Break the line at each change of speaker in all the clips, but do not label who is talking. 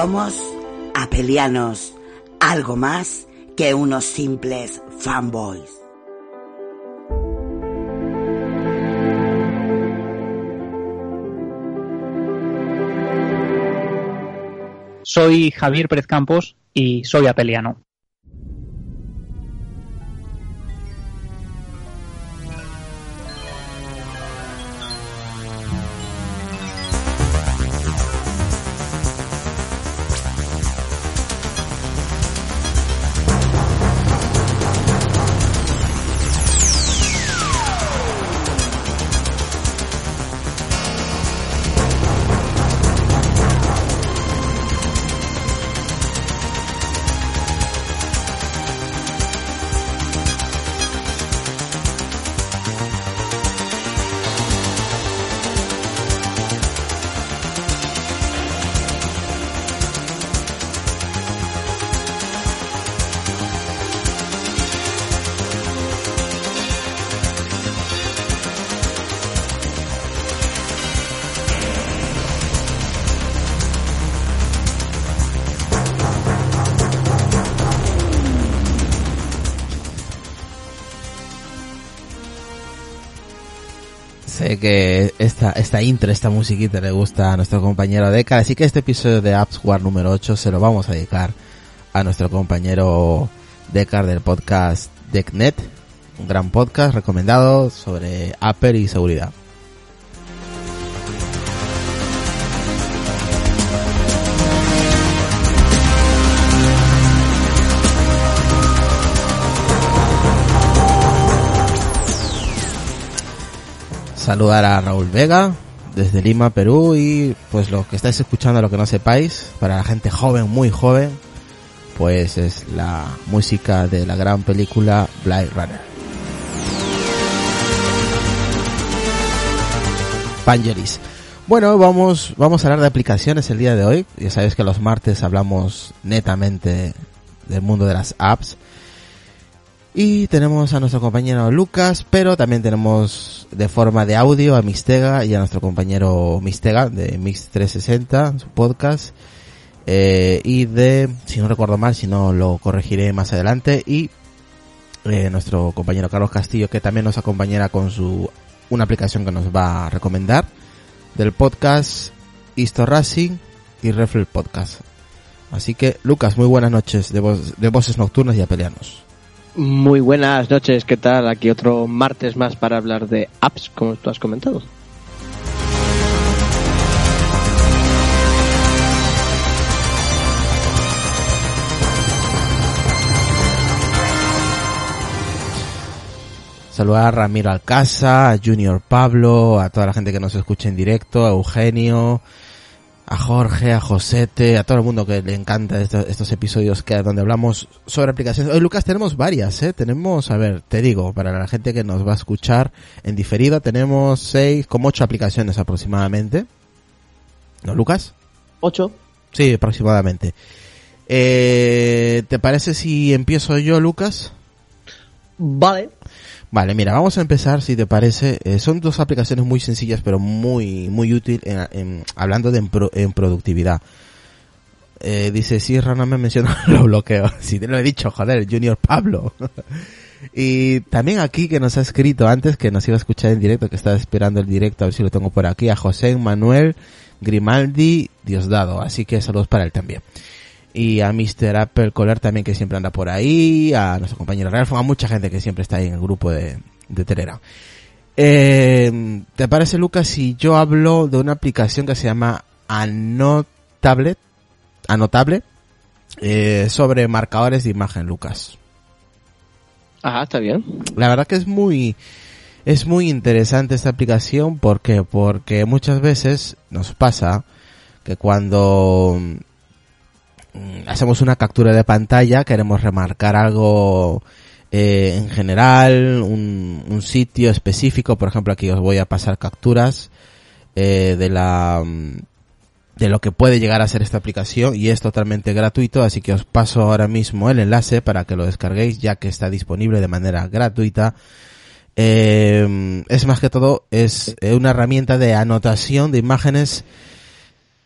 Somos apelianos, algo más que unos simples fanboys.
Soy Javier Pérez Campos y soy apeliano.
Que esta, esta intro, esta musiquita le gusta a nuestro compañero Decar, así que este episodio de Apps War número 8 se lo vamos a dedicar a nuestro compañero Decar del podcast DeckNet, un gran podcast recomendado sobre Apple y seguridad. Saludar a Raúl Vega desde Lima, Perú y pues lo que estáis escuchando, lo que no sepáis, para la gente joven, muy joven, pues es la música de la gran película Blade Runner. Vangelis. Bueno, vamos, vamos a hablar de aplicaciones el día de hoy. Ya sabéis que los martes hablamos netamente del mundo de las apps. Y tenemos a nuestro compañero Lucas, pero también tenemos de forma de audio a Mistega y a nuestro compañero Mistega de Mix 360, su podcast. Eh, y de, si no recuerdo mal, si no lo corregiré más adelante. Y eh, nuestro compañero Carlos Castillo, que también nos acompañará con su una aplicación que nos va a recomendar del podcast Histo Racing y Refle Podcast. Así que, Lucas, muy buenas noches de, voz, de voces nocturnas y apelianos.
Muy buenas noches, ¿qué tal? Aquí otro martes más para hablar de apps, como tú has comentado.
Saludar a Ramiro Alcasa, a Junior Pablo, a toda la gente que nos escucha en directo, a Eugenio, a Jorge, a Josete, a todo el mundo que le encanta estos, estos episodios que donde hablamos sobre aplicaciones. Hoy, Lucas, tenemos varias, ¿eh? Tenemos, a ver, te digo, para la gente que nos va a escuchar en diferido, tenemos seis, como ocho aplicaciones aproximadamente. ¿No, Lucas?
Ocho.
Sí, aproximadamente. Eh, ¿Te parece si empiezo yo, Lucas?
Vale.
Vale, mira, vamos a empezar, si te parece. Eh, son dos aplicaciones muy sencillas, pero muy muy útil en, en- hablando de en, pro- en productividad. Eh, dice, sí, Rana me menciona, lo bloqueo. Sí, te lo he dicho, joder, Junior Pablo. y también aquí que nos ha escrito antes, que nos iba a escuchar en directo, que estaba esperando el directo, a ver si lo tengo por aquí, a José Manuel Grimaldi Diosdado. Así que saludos para él también y a Mr. Apple Collar también que siempre anda por ahí, a nuestro compañero Ralph, a mucha gente que siempre está ahí en el grupo de, de Telegram. Eh, ¿Te parece, Lucas, si yo hablo de una aplicación que se llama Anotable, Anotable, eh, sobre marcadores de imagen, Lucas?
Ajá, está bien.
La verdad que es muy, es muy interesante esta aplicación porque, porque muchas veces nos pasa que cuando hacemos una captura de pantalla queremos remarcar algo eh, en general, un, un sitio específico, por ejemplo aquí os voy a pasar capturas eh, de la mm, de lo que puede llegar a ser esta aplicación y es totalmente gratuito, así que os paso ahora mismo el enlace para que lo descarguéis ya que está disponible de manera gratuita. Eh, es más que todo, es eh, una herramienta de anotación de imágenes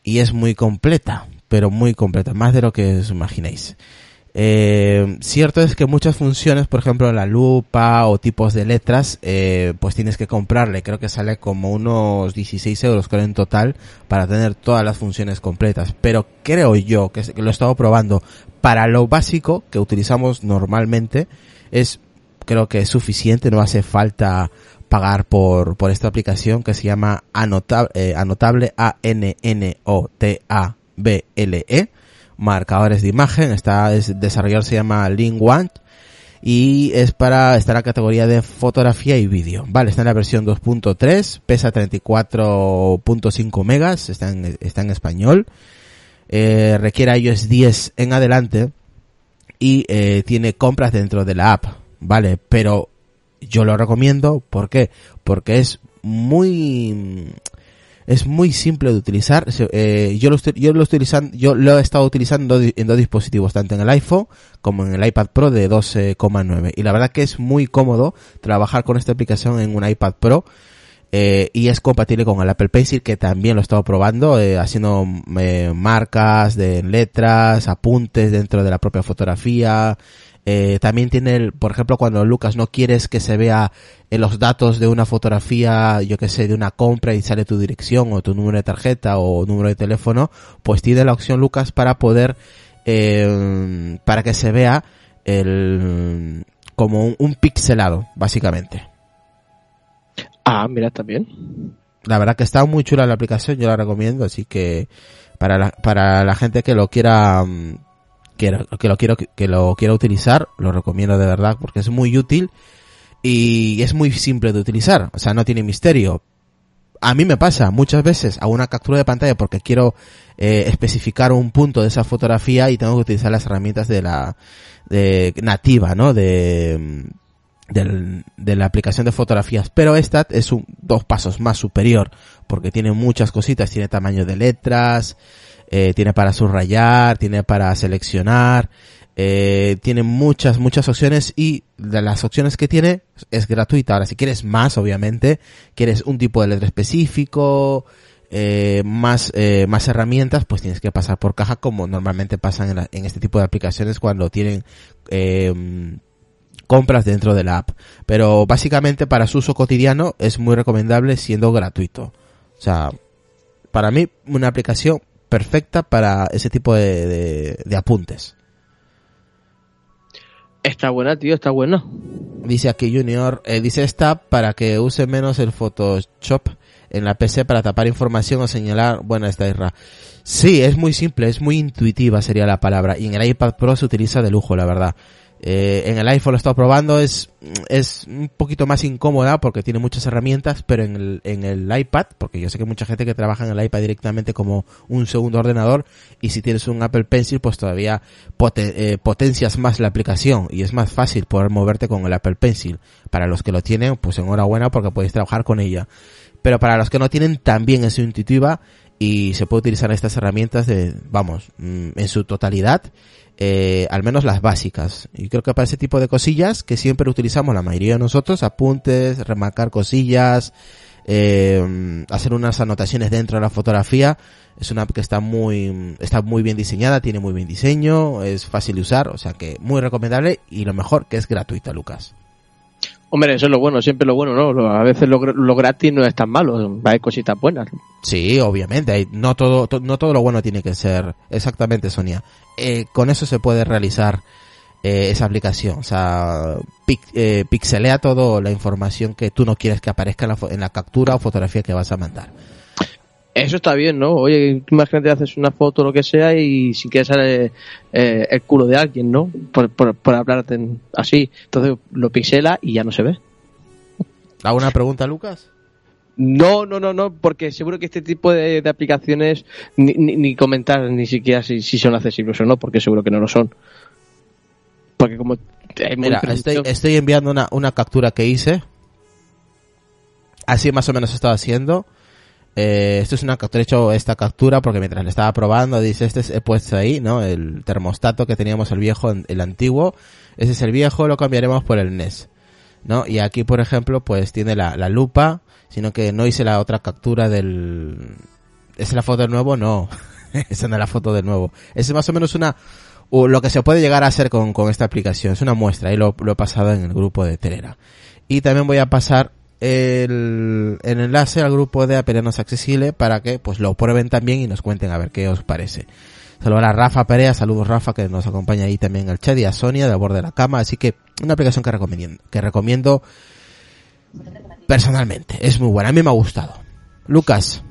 y es muy completa, pero muy completa, más de lo que os imaginéis. Eh, cierto es que muchas funciones, por ejemplo la lupa o tipos de letras, eh, pues tienes que comprarle, creo que sale como unos 16 euros creo en total para tener todas las funciones completas. Pero creo yo que, lo he estado probando para lo básico que utilizamos normalmente es creo que es suficiente, no hace falta pagar por, por esta aplicación que se llama Anotable, eh, Anotable A-N-N-O-T-A-B-L-E, marcadores de imagen, está, es, desarrollador se llama Lingwant y es para estar en la categoría de fotografía y vídeo. Vale, está en la versión 2.3, pesa 34.5 megas, está en, está en español, eh, requiere iOS 10 en adelante y eh, tiene compras dentro de la app, vale, pero yo lo recomiendo, ¿por qué? Porque es muy es muy simple de utilizar. Eh, yo lo estoy, yo lo estoy yo lo he estado utilizando en dos dispositivos, tanto en el iPhone como en el iPad Pro de 12,9. Y la verdad que es muy cómodo trabajar con esta aplicación en un iPad Pro. Eh, y es compatible con el Apple Pencil que también lo he estado probando eh, haciendo eh, marcas de letras apuntes dentro de la propia fotografía eh, también tiene, el, por ejemplo, cuando Lucas no quieres que se vea en los datos de una fotografía, yo que sé, de una compra y sale tu dirección o tu número de tarjeta o número de teléfono, pues tiene la opción Lucas para poder, eh, para que se vea el, como un, un pixelado, básicamente.
Ah, mira, bien.
La verdad que está muy chula la aplicación, yo la recomiendo, así que para la, para la gente que lo quiera, que, lo quiero que lo quiera utilizar, lo recomiendo de verdad porque es muy útil y es muy simple de utilizar, o sea, no tiene misterio. A mí me pasa muchas veces hago una captura de pantalla porque quiero eh, especificar un punto de esa fotografía y tengo que utilizar las herramientas de la de nativa, ¿no? De del, de la aplicación de fotografías, pero esta es un dos pasos más superior porque tiene muchas cositas, tiene tamaño de letras, eh, tiene para subrayar, tiene para seleccionar, eh, tiene muchas, muchas opciones y de las opciones que tiene es gratuita. Ahora, si quieres más, obviamente, quieres un tipo de letra específico, eh, más, eh, más herramientas, pues tienes que pasar por caja como normalmente pasan en, este tipo de aplicaciones cuando tienen, eh, compras dentro de la app. Pero básicamente para su uso cotidiano es muy recomendable siendo gratuito. O sea, para mí una aplicación perfecta para ese tipo de, de, de apuntes.
Está buena, tío, está buena.
Dice aquí Junior, eh, dice esta para que use menos el Photoshop en la PC para tapar información o señalar, bueno, esta irra. Sí, es muy simple, es muy intuitiva sería la palabra. Y en el iPad Pro se utiliza de lujo, la verdad. Eh, en el iPhone lo he estado probando, es, es un poquito más incómoda porque tiene muchas herramientas, pero en el, en el iPad, porque yo sé que mucha gente que trabaja en el iPad directamente como un segundo ordenador, y si tienes un Apple Pencil, pues todavía eh, potencias más la aplicación y es más fácil poder moverte con el Apple Pencil. Para los que lo tienen, pues enhorabuena porque podéis trabajar con ella. Pero para los que no tienen, también es intuitiva y se puede utilizar estas herramientas de, vamos, mm, en su totalidad eh, al menos las básicas. Y creo que para ese tipo de cosillas que siempre utilizamos la mayoría de nosotros, apuntes, remarcar cosillas, eh, hacer unas anotaciones dentro de la fotografía, es una app que está muy, está muy bien diseñada, tiene muy bien diseño, es fácil de usar, o sea que muy recomendable y lo mejor que es gratuita, Lucas.
Hombre, eso es lo bueno, siempre lo bueno, ¿no? A veces lo, gratis no es tan malo, hay cositas buenas.
Sí, obviamente, hay, no todo, no todo lo bueno tiene que ser, exactamente, Sonia. Eh, con eso se puede realizar eh, esa aplicación, o sea, eh, pixelea todo la información que tú no quieres que aparezca en la, en la captura o fotografía que vas a mandar.
Eso está bien, ¿no? Oye, imagínate haces una foto o lo que sea y si quieres sale eh, el culo de alguien, ¿no? Por, por, hablarte así. Entonces lo pixela y ya no se ve.
¿Alguna pregunta, Lucas?
No, no, no, no, porque seguro que este tipo de, aplicaciones ni, ni, comentar ni siquiera si, son accesibles o no, porque seguro que no lo son. Porque como...
Mira, estoy, estoy, enviando una, una captura que hice. Así más o menos estaba haciendo eh, esto es una captura, he hecho esta captura porque mientras le estaba probando, dice, este he puesto ahí, ¿no? El termostato que teníamos el viejo, el antiguo, ese es el viejo, lo cambiaremos por el NES, ¿no? Y aquí, por ejemplo, pues tiene la, la lupa, sino que no hice la otra captura del, ¿es la foto del nuevo? No, esa no es la foto del nuevo. Es más o menos una, lo que se puede llegar a hacer con, con esta aplicación, es una muestra, y lo, lo he pasado en el grupo de Telera. Y también voy a pasar el, enlace al grupo de Aperianos Accesible para que pues lo prueben también y nos cuenten a ver qué os parece. Saludos a Rafa Perea, saludos Rafa que nos acompaña ahí también el chat y a Sonia de borde de la cama, así que una aplicación que recomiendo, que recomiendo personalmente, es muy buena, a mí me ha gustado. Lucas,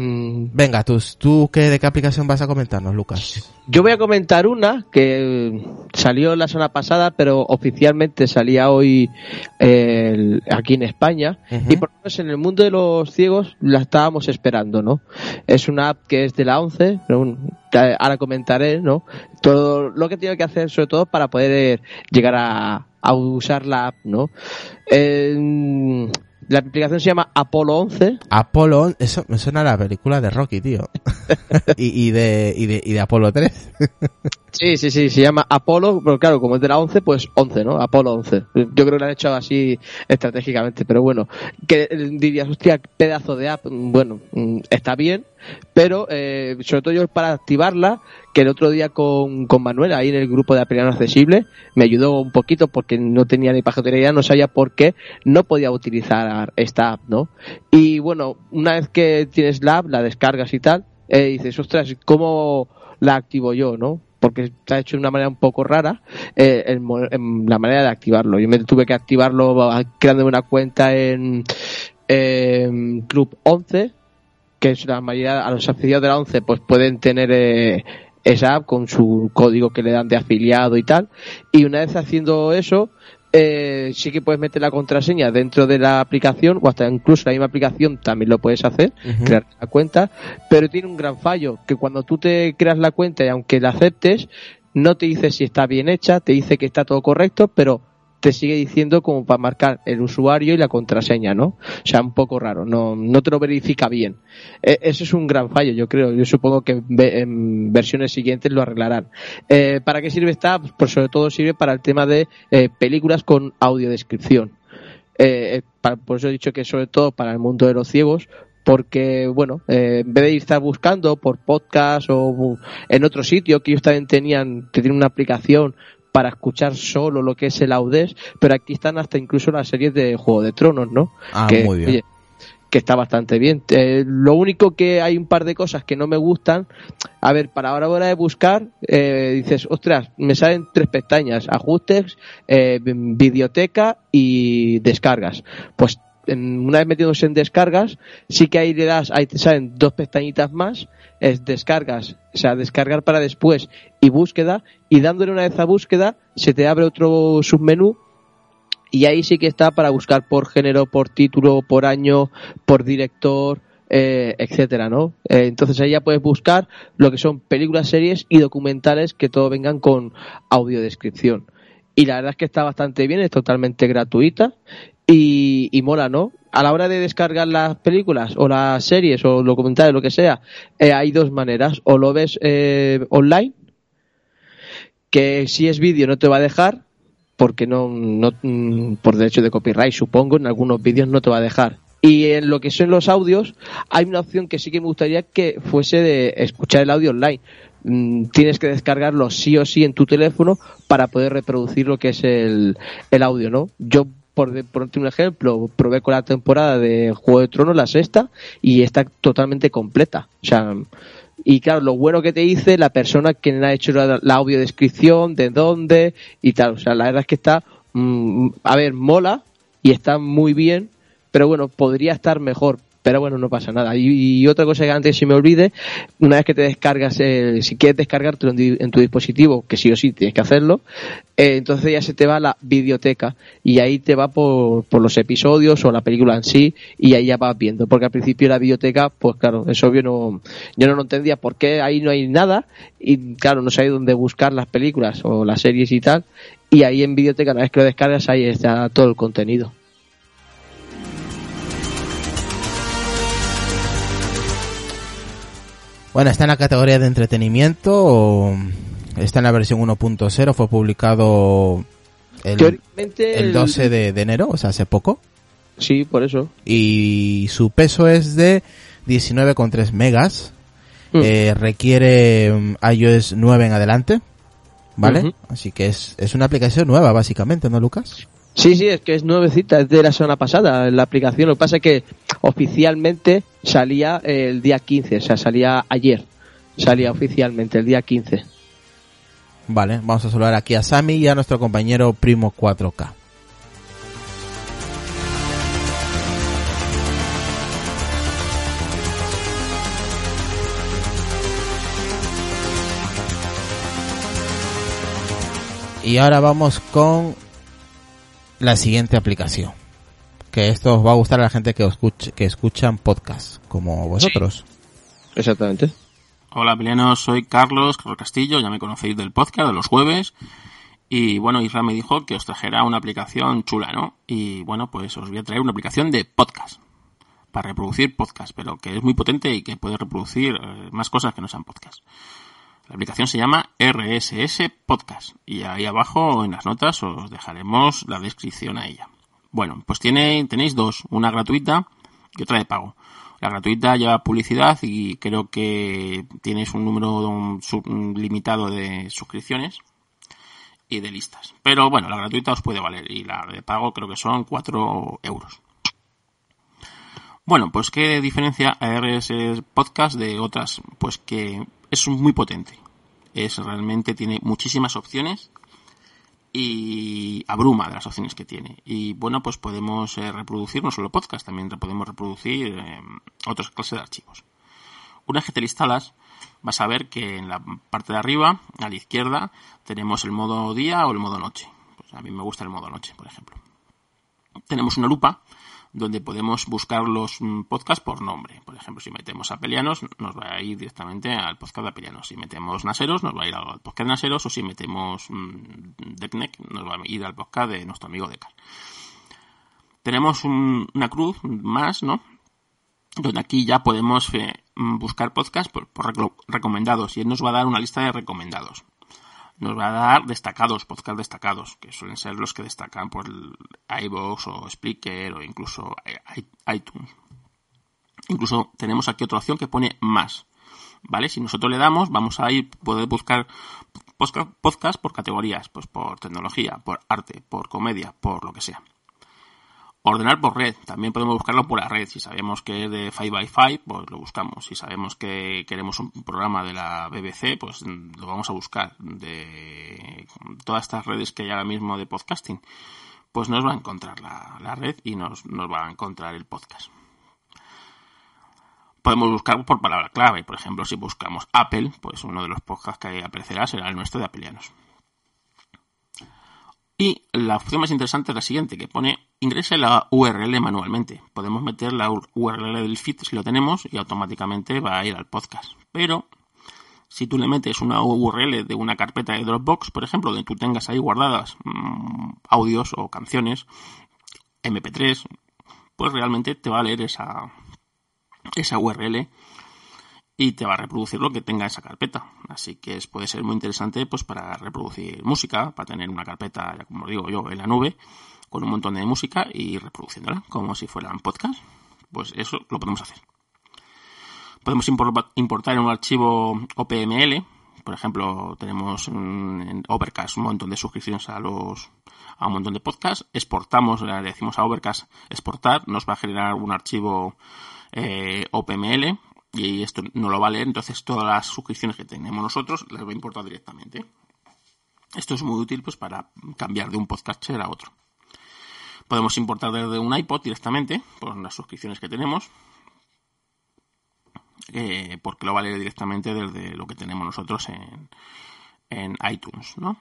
Venga, ¿tú, ¿tú qué, de qué aplicación vas a comentarnos, Lucas?
Yo voy a comentar una que salió la semana pasada, pero oficialmente salía hoy aquí en España. Y por lo menos en el mundo de los ciegos la estábamos esperando, ¿no? Es una app que es de la 11, pero ahora comentaré, ¿no? Todo lo que tiene que hacer, sobre todo, para poder llegar a, a usar la app, ¿no? Eh, la aplicación se llama Apolo 11.
Apolo 11, eso me suena a la película de Rocky, tío. y, de, y, de, y de Apolo 3.
Sí, sí, sí, se llama Apolo, pero claro, como es de la 11, pues 11, ¿no? Apolo 11. Yo creo que lo han hecho así estratégicamente, pero bueno, que dirías, hostia, pedazo de app, bueno, mm, está bien, pero eh, sobre todo yo para activarla, que el otro día con, con Manuel, ahí en el grupo de Apeliano Accesible, me ayudó un poquito porque no tenía ni pajatería, no sabía por qué no podía utilizar esta app, ¿no? Y bueno, una vez que tienes la app, la descargas y tal, eh, dices, ostras, ¿cómo la activo yo, no? Porque está hecho de una manera un poco rara eh, en, la manera de activarlo. Yo me tuve que activarlo creando una cuenta en, en Club 11 que es la mayoría a los afiliados de la 11 pues pueden tener eh, esa app con su código que le dan de afiliado y tal y una vez haciendo eso eh, sí que puedes meter la contraseña dentro de la aplicación o hasta incluso la misma aplicación también lo puedes hacer, crear la cuenta, pero tiene un gran fallo, que cuando tú te creas la cuenta y aunque la aceptes, no te dice si está bien hecha, te dice que está todo correcto, pero te sigue diciendo como para marcar el usuario y la contraseña, ¿no? O sea, un poco raro, no, no te lo verifica bien. E, eso es un gran fallo, yo creo. Yo supongo que en versiones siguientes lo arreglarán. Eh, ¿Para qué sirve esta? Pues sobre todo sirve para el tema de eh, películas con audiodescripción. Eh, por eso he dicho que sobre todo para el mundo de los ciegos, porque bueno, eh, en vez de estar buscando por podcast o en otro sitio que ellos también tenían, que tienen una aplicación para escuchar solo lo que es el Audes, pero aquí están hasta incluso las series de Juego de Tronos, ¿no?
Ah, que, muy bien.
que está bastante bien. Eh, lo único que hay un par de cosas que no me gustan. A ver, para ahora hora de buscar, eh, dices, ostras, me salen tres pestañas, ajustes, eh, videoteca y descargas. Pues en, una vez metiéndose en descargas, sí que ahí le das, ahí te salen dos pestañitas más, es descargas, o sea, descargar para después y búsqueda, y dándole una vez a búsqueda, se te abre otro submenú y ahí sí que está para buscar por género, por título, por año, por director, eh, etcétera, ¿no? Eh, entonces ahí ya puedes buscar lo que son películas, series y documentales que todo vengan con audiodescripción. Y la verdad es que está bastante bien, es totalmente gratuita y, mola, ¿no? A la hora de descargar las películas o las series o documentales, lo que sea, eh, hay dos maneras. O lo ves eh, online, que si es vídeo no te va a dejar, porque no, no mm, por derecho de copyright, supongo, en algunos vídeos no te va a dejar. Y en lo que son los audios, hay una opción que sí que me gustaría que fuese de escuchar el audio online. Mm, tienes que descargarlo sí o sí en tu teléfono para poder reproducir lo que es el, el audio, ¿no? Yo, por ponerte un ejemplo, probé con la temporada de Juego de Tronos, la sexta, y está totalmente completa. O sea, y claro, lo bueno que te dice la persona que ha hecho la, la audiodescripción, de dónde y tal. O sea, la verdad es que está, mm, a ver, mola y está muy bien, pero bueno, podría estar mejor. Pero bueno, no pasa nada. Y, y otra cosa que antes se me olvide, una vez que te descargas, el, si quieres descargártelo en, tu dispositivo, que sí o sí tienes que hacerlo, eh, entonces ya se te va a la videoteca y ahí te va por, por los episodios o la película en sí y ahí ya vas viendo. Porque al principio la videoteca, pues claro, es obvio, no, yo no lo entendía por qué ahí no hay nada y claro, no sabía dónde buscar las películas o las series y tal. Y ahí en videoteca, una vez que lo descargas, ahí está todo el contenido.
Bueno, está en la categoría de entretenimiento, está en la versión 1.0, fue publicado el, el 12 de, de enero, o sea, hace poco.
Sí, por eso.
Y su peso es de 19,3 megas.
Mm.
Eh, requiere mm, iOS 9 en adelante. ¿Vale? Así que es, es una aplicación nueva, básicamente, ¿no, Lucas?
Sí, sí, es que es nuevecita, es de la semana pasada la aplicación. Lo que pasa es que oficialmente salía el día 15, o sea, salía ayer. Salía oficialmente el día 15.
Vale, vamos a saludar aquí a Sammy y a nuestro compañero Primo 4K. Y ahora vamos con la siguiente aplicación. Que esto os va a gustar a la gente que, escuche, que escuchan podcast, como vosotros.
Exactamente.
Hola, peleanos, soy Carlos, Carlos Castillo, ya me conocéis del podcast de los jueves. Y bueno, Isra me dijo que os trajera una aplicación chula, ¿no? Y bueno, pues os voy a traer una aplicación de podcast. Para reproducir podcast, pero que es muy potente y que puede reproducir eh, más cosas que no sean podcast. La aplicación se llama RSS Podcast. Y ahí abajo en las notas os dejaremos la descripción a ella. Bueno, pues tiene, tenéis dos, una gratuita y otra de pago. La gratuita lleva publicidad y creo que tienes un número limitado de suscripciones y de listas. Pero bueno, la gratuita os puede valer y la de pago creo que son 4 euros. Bueno, pues qué diferencia a RSS Podcast de otras, pues que es muy potente. Es realmente tiene muchísimas opciones y abruma de las opciones que tiene. Y bueno, pues podemos eh, reproducir no solo podcast, también podemos reproducir eh, otras clases de archivos. Una vez que te la instalas, vas a ver que en la parte de arriba, a la izquierda, tenemos el modo día o el modo noche. Pues a mí me gusta el modo noche, por ejemplo. Tenemos una lupa donde podemos buscar los mm, podcasts por nombre. Por ejemplo, si metemos a Pelianos, nos va a ir directamente al podcast de Apelianos. Si metemos Naseros, nos va a ir al podcast de Naseros. O si metemos mm, Deckneck, nos va a ir al podcast de nuestro amigo Decar. Tenemos un- una cruz más, ¿no? Donde aquí ya podemos eh, buscar podcasts por, por recomendados. Y él nos va a dar una lista de recomendados nos va a dar destacados, podcast destacados, que suelen ser los que destacan por iVoox o Spreaker o incluso i- iTunes. Incluso tenemos aquí otra opción que pone más. ¿Vale? Si nosotros le damos, vamos a ir, poder buscar podcast por categorías, pues por tecnología, por arte, por comedia, por lo que sea. Ordenar por red, también podemos buscarlo por la red. Si sabemos que es de 5x5, pues lo buscamos. Si sabemos que queremos un programa de la BBC, pues lo vamos a buscar. De todas estas redes que hay ahora mismo de podcasting, pues nos va a encontrar la, la red y nos, nos va a encontrar el podcast. Podemos buscar por palabra clave, por ejemplo, si buscamos Apple, pues uno de los podcasts que aparecerá será el nuestro de Apelianos. Y la opción más interesante es la siguiente, que pone ingrese la URL manualmente. Podemos meter la URL del feed si lo tenemos y automáticamente va a ir al podcast. Pero si tú le metes una URL de una carpeta de Dropbox, por ejemplo, donde tú tengas ahí guardadas mmm, audios o canciones, MP3, pues realmente te va a leer esa, esa URL y te va a reproducir lo que tenga esa carpeta. Así que puede ser muy interesante pues para reproducir música, para tener una carpeta, ya como digo yo, en la nube, con un montón de música y reproduciéndola como si fueran podcast. Pues eso lo podemos hacer. Podemos importar en un archivo OPML. Por ejemplo, tenemos en Overcast un montón de suscripciones a los a un montón de podcasts. Exportamos, le decimos a Overcast exportar, nos va a generar un archivo eh, OPML y esto no lo va a leer, entonces todas las suscripciones que tenemos nosotros las va a importar directamente. Esto es muy útil pues para cambiar de un podcaster a otro. Podemos importar desde un iPod directamente, por las suscripciones que tenemos, eh, porque lo va a leer directamente desde lo que tenemos nosotros en, en iTunes, ¿no?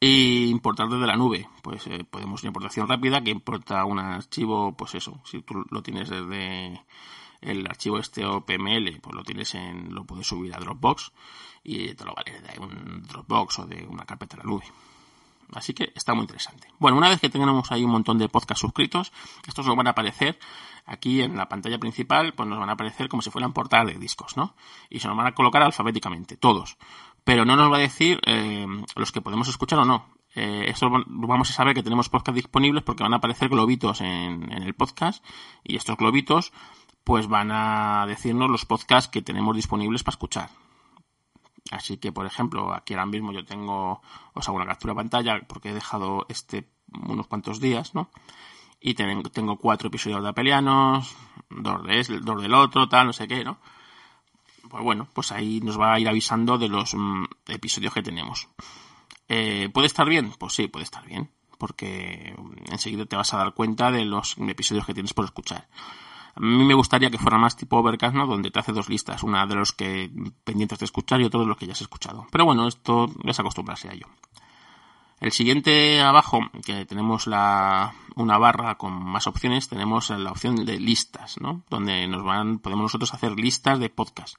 Y importar desde la nube, pues eh, podemos una importación rápida que importa un archivo, pues eso, si tú lo tienes desde el archivo este OPML, pues lo tienes en, lo puedes subir a Dropbox y te lo vale de un Dropbox o de una carpeta de la nube. Así que está muy interesante. Bueno, una vez que tengamos ahí un montón de podcasts suscritos, estos nos van a aparecer aquí en la pantalla principal, pues nos van a aparecer como si fueran portadas de discos, ¿no? Y se nos van a colocar alfabéticamente, todos. Pero no nos va a decir eh, los que podemos escuchar o no. Eh, esto vamos a saber que tenemos podcasts disponibles porque van a aparecer globitos en, en el podcast y estos globitos pues van a decirnos los podcasts que tenemos disponibles para escuchar. Así que, por ejemplo, aquí ahora mismo yo tengo, os hago una captura de pantalla porque he dejado este unos cuantos días, ¿no? Y tengo, cuatro episodios de Apelianos, dos, de, dos del otro, tal, no sé qué, ¿no? Pues bueno, pues ahí nos va a ir avisando de los mm, episodios que tenemos. Eh, ¿Puede estar bien? Pues sí, puede estar bien, porque enseguida te vas a dar cuenta de los episodios que tienes por escuchar. A mí me gustaría que fuera más tipo Overcast, ¿no? Donde te hace dos listas, una de los que pendientes de escuchar y otro de los que ya has escuchado. Pero bueno, esto es acostumbrarse a ello. El siguiente abajo, que tenemos la, una barra con más opciones, tenemos la opción de listas, ¿no? Donde nos van, podemos nosotros hacer listas de podcast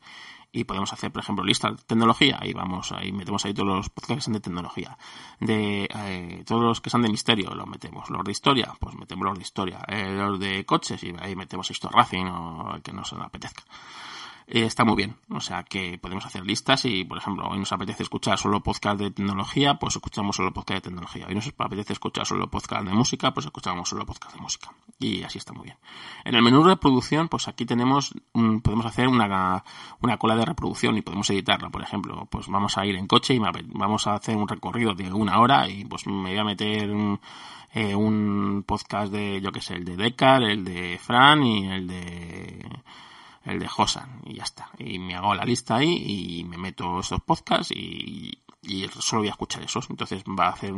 y podemos hacer, por ejemplo, listas de tecnología, ahí vamos, ahí metemos ahí todos los podcasts que son de tecnología, de eh, todos los que son de misterio, los metemos, los de historia, pues metemos los de historia, eh, los de coches, y ahí metemos esto Racing o el que nos apetezca. Eh, está muy bien. O sea que podemos hacer listas y, por ejemplo, hoy nos apetece escuchar solo podcast de tecnología, pues escuchamos solo podcast de tecnología. Hoy nos apetece escuchar solo podcast de música, pues escuchamos solo podcast de música. Y así está muy bien. En el menú reproducción, pues aquí tenemos, podemos hacer una, una cola de reproducción y podemos editarla. Por ejemplo, pues vamos a ir en coche y vamos a hacer un recorrido de una hora y pues me voy a meter un, eh, un podcast de, yo que sé, el de Decar, el de Fran y el de el de Josan y ya está. Y me hago la lista ahí y me meto esos podcasts y, solo voy a escuchar esos. Entonces va a hacer,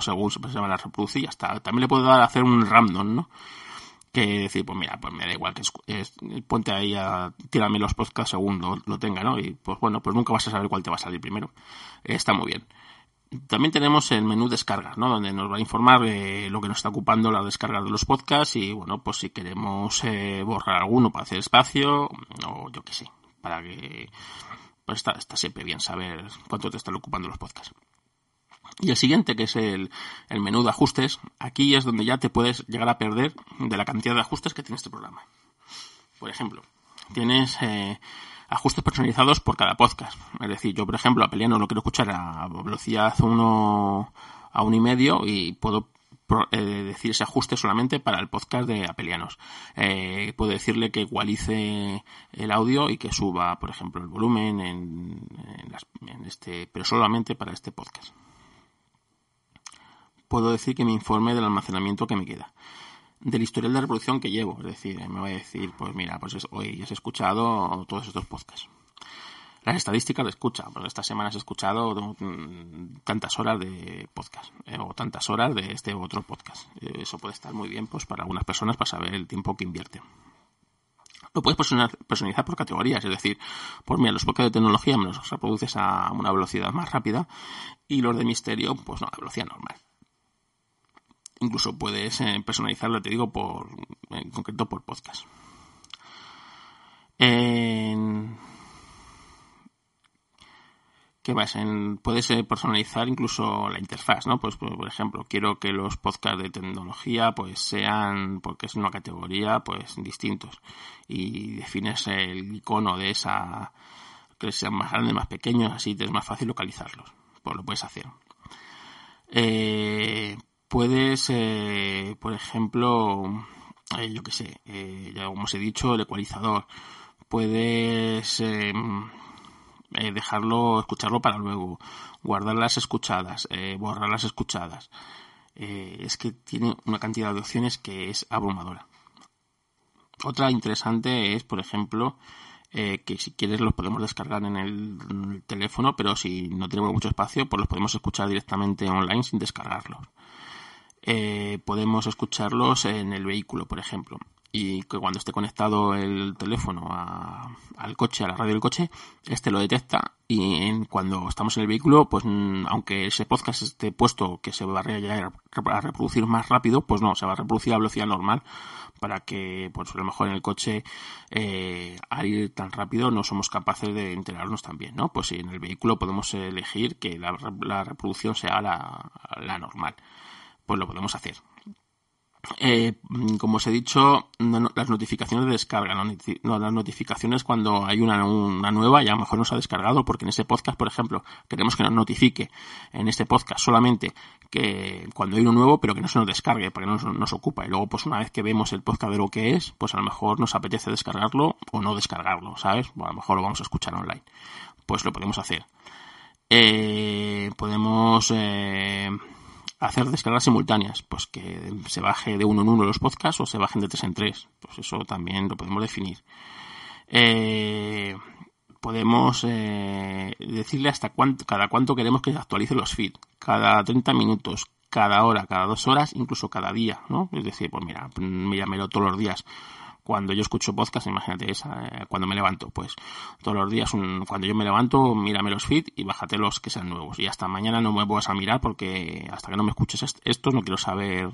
según se llama la reproducir ya está. También le puedo dar a hacer un random, ¿no? Que decir, pues mira, pues me da igual que es, ponte ahí a tirarme los podcasts según lo, tenga, ¿no? Y pues bueno, pues nunca vas a saber cuál te va a salir primero. está muy bien. También tenemos el menú descargas, ¿no? Donde nos va a informar de lo que nos está ocupando la descarga de los podcasts y, bueno, pues si queremos eh, borrar alguno para hacer espacio o yo qué sé, para que... Pues está, está siempre bien saber cuánto te están ocupando los podcasts. Y el siguiente, que es el, el, menú de ajustes, aquí es donde ya te puedes llegar a perder de la cantidad de ajustes que tiene este programa. Por ejemplo, tienes eh, ajustes personalizados por cada podcast. Es decir, yo, por ejemplo, a Peliano lo quiero escuchar a velocidad 1 a 1,5 y medio y puedo eh, decir ese ajuste solamente para el podcast de Apelianos. Eh, puedo decirle que igualice el audio y que suba, por ejemplo, el volumen en, en, las, en este, pero solamente para este podcast. Puedo decir que me informe del almacenamiento que me queda del historial de reproducción que llevo. Es decir, me voy a decir, pues mira, pues hoy has escuchado todos estos podcasts. las estadísticas de escucha. Pues estas semanas he escuchado mm, tantas horas de podcast eh, o tantas horas de este otro podcast. Eh, eso puede estar muy bien pues para algunas personas para saber el tiempo que invierten. Lo puedes personalizar por categorías, es decir, pues mira, los podcasts de tecnología me los reproduces a una velocidad más rápida y los de misterio, pues no, a velocidad normal. Incluso puedes eh, personalizarlo, te digo, por, en concreto por podcast. En, ¿Qué más? En, puedes eh, personalizar incluso la interfaz, ¿no? Pues, por ejemplo, quiero que los podcasts de tecnología pues sean, porque es una categoría, pues distintos. Y defines el icono de esa, que sean más grandes, más pequeños, así es más fácil localizarlos. Pues lo puedes hacer. Eh, puedes, eh, por ejemplo, yo que sé, ya como os he dicho, el ecualizador. Puedes em, eh, dejarlo, escucharlo para luego, guardar las escuchadas, eh, borrar las escuchadas. Eh, es que tiene una cantidad de opciones que es abrumadora. Otra interesante es, por ejemplo, que si quieres los podemos descargar en el, teléfono, pero si no tenemos mucho espacio, pues los podemos escuchar directamente online sin descargarlos. Podemos escucharlos en el vehículo, por ejemplo y que cuando esté conectado el teléfono al coche, a la radio del coche, este lo detecta y cuando estamos en el vehículo, pues mm, aunque ese podcast esté puesto que se va a reproducir más rápido, pues no, se va a reproducir a velocidad normal para que, pues a lo mejor en el coche eh, al ir tan rápido no somos capaces de enterarnos también, ¿no? Pues en el vehículo podemos elegir que la, reproducción sea la, la normal, pues lo podemos hacer. Eh, como os he dicho, las notificaciones de descarga, las notificaciones cuando hay una, nueva y a lo mejor nos ha descargado, porque en ese podcast, por ejemplo, queremos que nos notifique en este podcast solamente que cuando hay uno nuevo, pero que no se nos descargue, porque no nos, ocupa. Y luego, pues una vez que vemos el podcast de lo que es, pues a lo mejor nos apetece descargarlo o no descargarlo, ¿sabes? a lo mejor lo vamos a escuchar online. Pues lo podemos hacer. Eh, podemos eh, hacer descargas simultáneas, pues que se baje de uno en uno los podcasts o se bajen de tres en tres, pues eso también lo podemos definir. Eh, podemos eh, decirle hasta cuánto, cada cuánto queremos que actualice los feeds, cada 30 minutos, cada hora, cada dos horas, incluso cada día, ¿no? Es decir, pues mira, míramelo todos los días cuando yo escucho podcast, imagínate esa, eh, cuando me levanto, pues todos los días, cuando yo me levanto, mírame los feeds y bájate los que sean nuevos. Y hasta mañana no me vuelvas a mirar porque hasta que no me escuches estos no quiero saber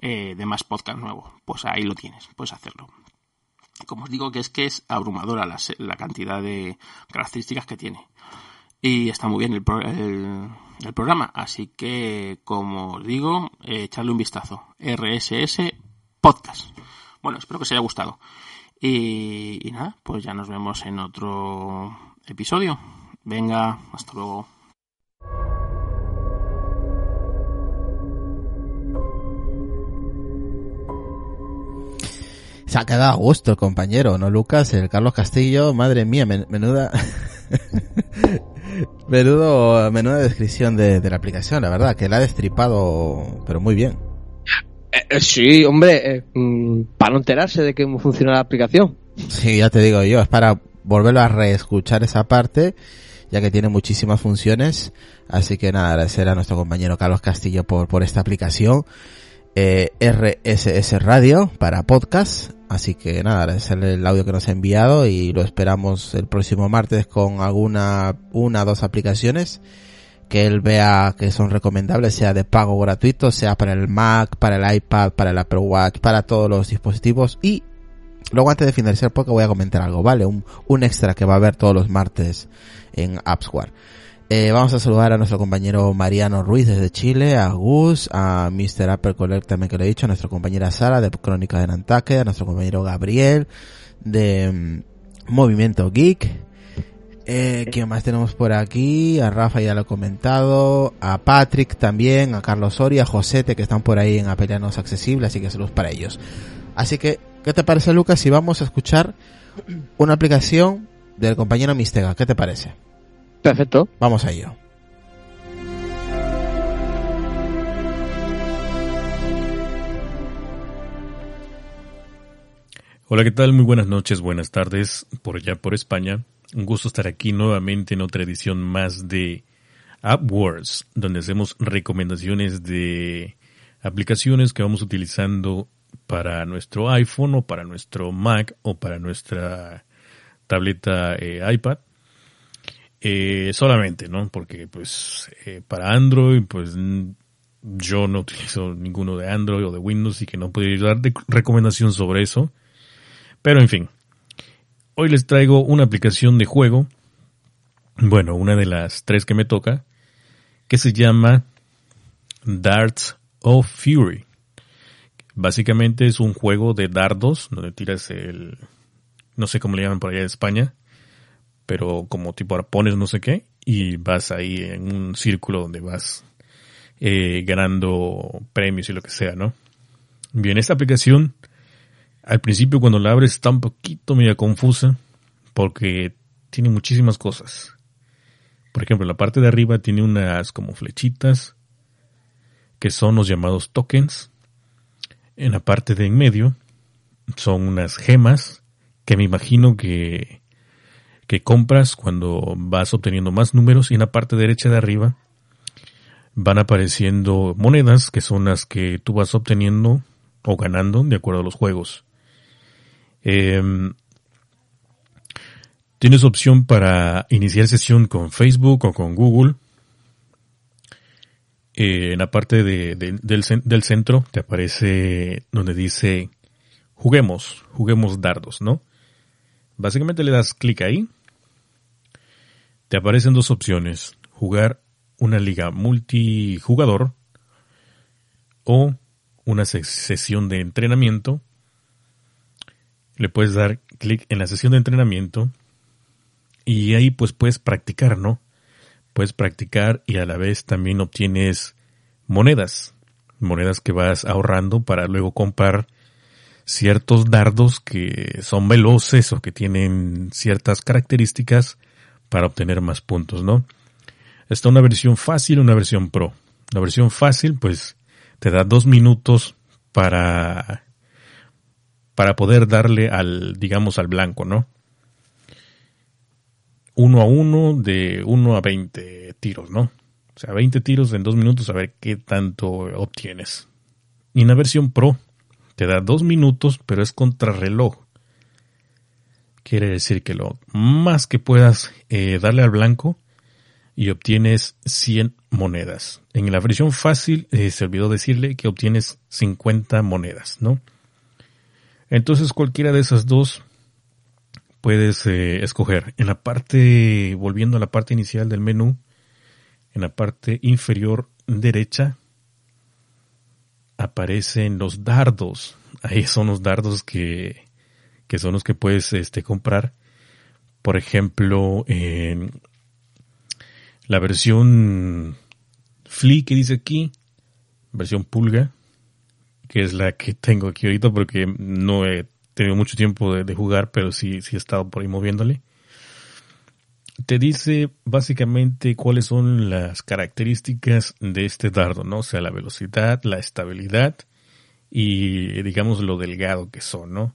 eh, de más podcast nuevos. Pues ahí lo tienes, puedes hacerlo. Como os digo que es que es abrumadora la, cantidad de características que tiene. Y está muy bien el, el, programa, así que como os digo, eh, echarle un vistazo. RSS Podcast. Bueno, espero que os haya gustado. Y, nada, pues ya nos vemos en otro episodio. Venga, hasta luego.
Se ha quedado a gusto el compañero, ¿no, Lucas? El Carlos Castillo, madre mía, menuda... Menudo, menuda descripción de, de la aplicación, la verdad, que la ha destripado, pero muy bien.
Eh, eh, sí, hombre, eh, mm, para no enterarse de cómo funciona la aplicación.
Sí, ya te digo yo, es para volverlo a reescuchar esa parte, ya que tiene muchísimas funciones. Así que nada, agradecer a nuestro compañero Carlos Castillo por, por esta aplicación. RSS Radio para podcast. Así que nada, agradecerle el audio que nos ha enviado y lo esperamos el próximo martes con alguna, una o dos aplicaciones que él vea que son recomendables, sea de pago gratuito, sea para el Mac, para el iPad, para el Apple Watch, para todos los dispositivos. Y luego antes de finalizar porque voy a comentar algo, ¿vale? Un, un extra que va a haber todos los martes en AppsWare. Eh, vamos a saludar a nuestro compañero Mariano Ruiz desde Chile, a Gus, a Mr. Apple Collect también que lo he dicho, a nuestra compañera Sara de Crónica de Nantaque, a nuestro compañero Gabriel de mm, Movimiento Geek, eh, ¿Quién más tenemos por aquí? A Rafa ya lo he comentado, a Patrick también, a Carlos Soria, a Josete que están por ahí en Apelianos Accesible, así que saludos para ellos. Así que, ¿qué te parece Lucas si vamos a escuchar una aplicación del compañero Mistega? ¿Qué te parece?
Perfecto.
Vamos a ello.
Hola, ¿qué tal? Muy buenas noches, buenas tardes por allá por España Un gusto estar aquí nuevamente en otra edición más de AppWords, donde hacemos recomendaciones de aplicaciones que vamos utilizando para nuestro iPhone o para nuestro Mac o para nuestra tableta eh, iPad. Eh, solamente, ¿no? Porque pues eh, para Android, pues yo no utilizo ninguno de Android o de Windows y que no puedo dar de recomendación sobre eso. Pero en fin, hoy les traigo una aplicación de juego, bueno, una de las tres que me toca, que se llama Darts of Fury. Básicamente es un juego de dardos donde tiras el, no sé cómo le llaman por allá en España, pero como tipo arpones no sé qué, y vas ahí en un círculo donde vas eh, ganando premios y lo que sea, ¿no? Bien, esta aplicación al principio cuando la abres está un poquito media confusa porque tiene muchísimas cosas. Por ejemplo, la parte de arriba tiene unas como flechitas que son los llamados tokens. En la parte de en medio son unas gemas que me imagino que, que compras cuando vas obteniendo más números y en la parte derecha de arriba van apareciendo monedas que son las que tú vas obteniendo o ganando de acuerdo a los juegos. Em, tienes opción para iniciar sesión con Facebook o con Google. Eh, en la parte de, del, del, centro te aparece donde dice juguemos, juguemos dardos, ¿no? Básicamente le das clic ahí. Te aparecen dos opciones. Jugar una liga multijugador o una sesión de entrenamiento. Le puedes dar clic en la sesión de entrenamiento y ahí pues puedes practicar, ¿no? Puedes practicar y a la vez también obtienes monedas, monedas que vas ahorrando para luego comprar ciertos dardos que son veloces o que tienen ciertas características para obtener más puntos, ¿no? Está una versión fácil y una versión pro. La versión fácil, pues, te da dos minutos para, para poder darle al, digamos, al blanco, ¿no? Uno a uno, de uno a veinte tiros, ¿no? O sea, 20 tiros en dos minutos a ver qué tanto obtienes. Y en la versión pro, te da dos minutos, pero es contrarreloj. Quiere decir que lo más que puedas eh, darle al blanco y obtienes 100 monedas. En la versión fácil eh, se olvidó decirle que obtienes 50 monedas, ¿no? Entonces cualquiera de esas dos puedes eh, escoger. En la parte, volviendo a la parte inicial del menú, en la parte inferior derecha aparecen los dardos. Ahí son los dardos que, que son los que puedes este, comprar. Por ejemplo, en la versión Flea que dice aquí, versión pulga, que es la que tengo aquí ahorita porque no he tenido mucho tiempo de, jugar, pero sí, sí he estado por ahí moviéndole te dice básicamente cuáles son las características de este dardo, ¿no? O sea, la velocidad, la estabilidad y digamos lo delgado que son, ¿no?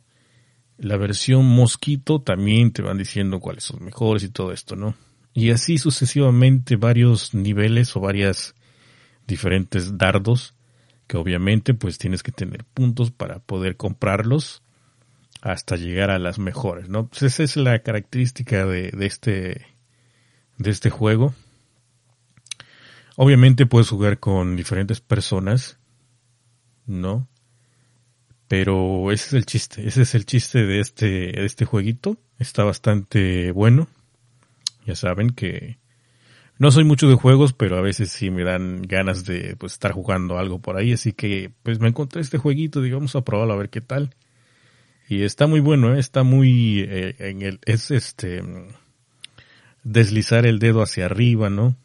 La versión mosquito también te van diciendo cuáles son mejores y todo esto, ¿no? Y así sucesivamente varios niveles o varias diferentes dardos que obviamente pues tienes que tener puntos para poder comprarlos hasta llegar a las mejores, ¿no? Pues esa es la característica de, de este de este juego. Obviamente puedes jugar con diferentes personas, ¿no? Pero ese es el chiste, ese es el chiste de este, de este jueguito. Está bastante bueno. Ya saben que no soy mucho de juegos, pero a veces sí me dan ganas de pues, estar jugando algo por ahí. Así que pues me encontré este jueguito, digamos, a probarlo a ver qué tal. Y está muy bueno, ¿eh? está muy eh, en el es este deslizar el dedo hacia arriba, ¿no?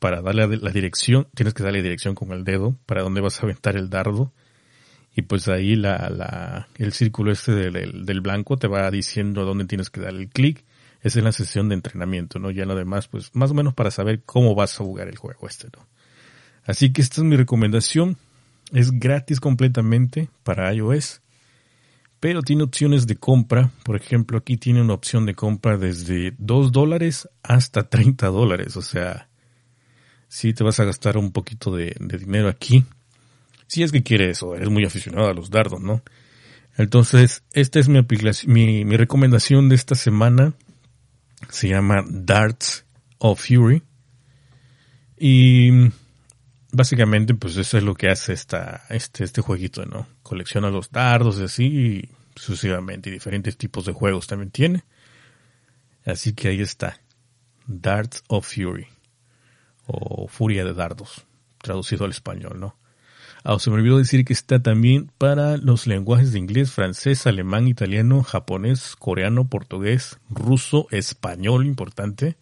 Para darle la dirección, tienes que darle dirección con el dedo para dónde vas a aventar el dardo. Y pues ahí la, la, el círculo este del, del blanco te va diciendo dónde tienes que dar el clic. Esa es la sesión de entrenamiento, ¿no? Ya lo demás, pues más o menos para saber cómo vas a jugar el juego este, ¿no? Así que esta es mi recomendación. Es gratis completamente para iOS. pero tiene opciones de compra. Por ejemplo, aquí tiene una opción de compra desde 2 dólares hasta 30 dólares. O sea, si te vas a gastar un poquito de, dinero aquí. Si es que quieres o eres muy aficionado a los dardos, ¿no? Entonces, esta es mi, mi, mi recomendación de esta semana. Se llama Darts of Fury. Y básicamente, pues eso es lo que hace esta, este, este jueguito, ¿no? Colecciona los dardos y así, sucesivamente, y diferentes tipos de juegos también tiene. Así que ahí está. Darts of Fury. O Furia de Dardos. Traducido al español, ¿no? Ah, se me olvidó decir que está también para los lenguajes de inglés, francés, alemán, italiano, japonés, coreano, portugués, ruso, español, importante.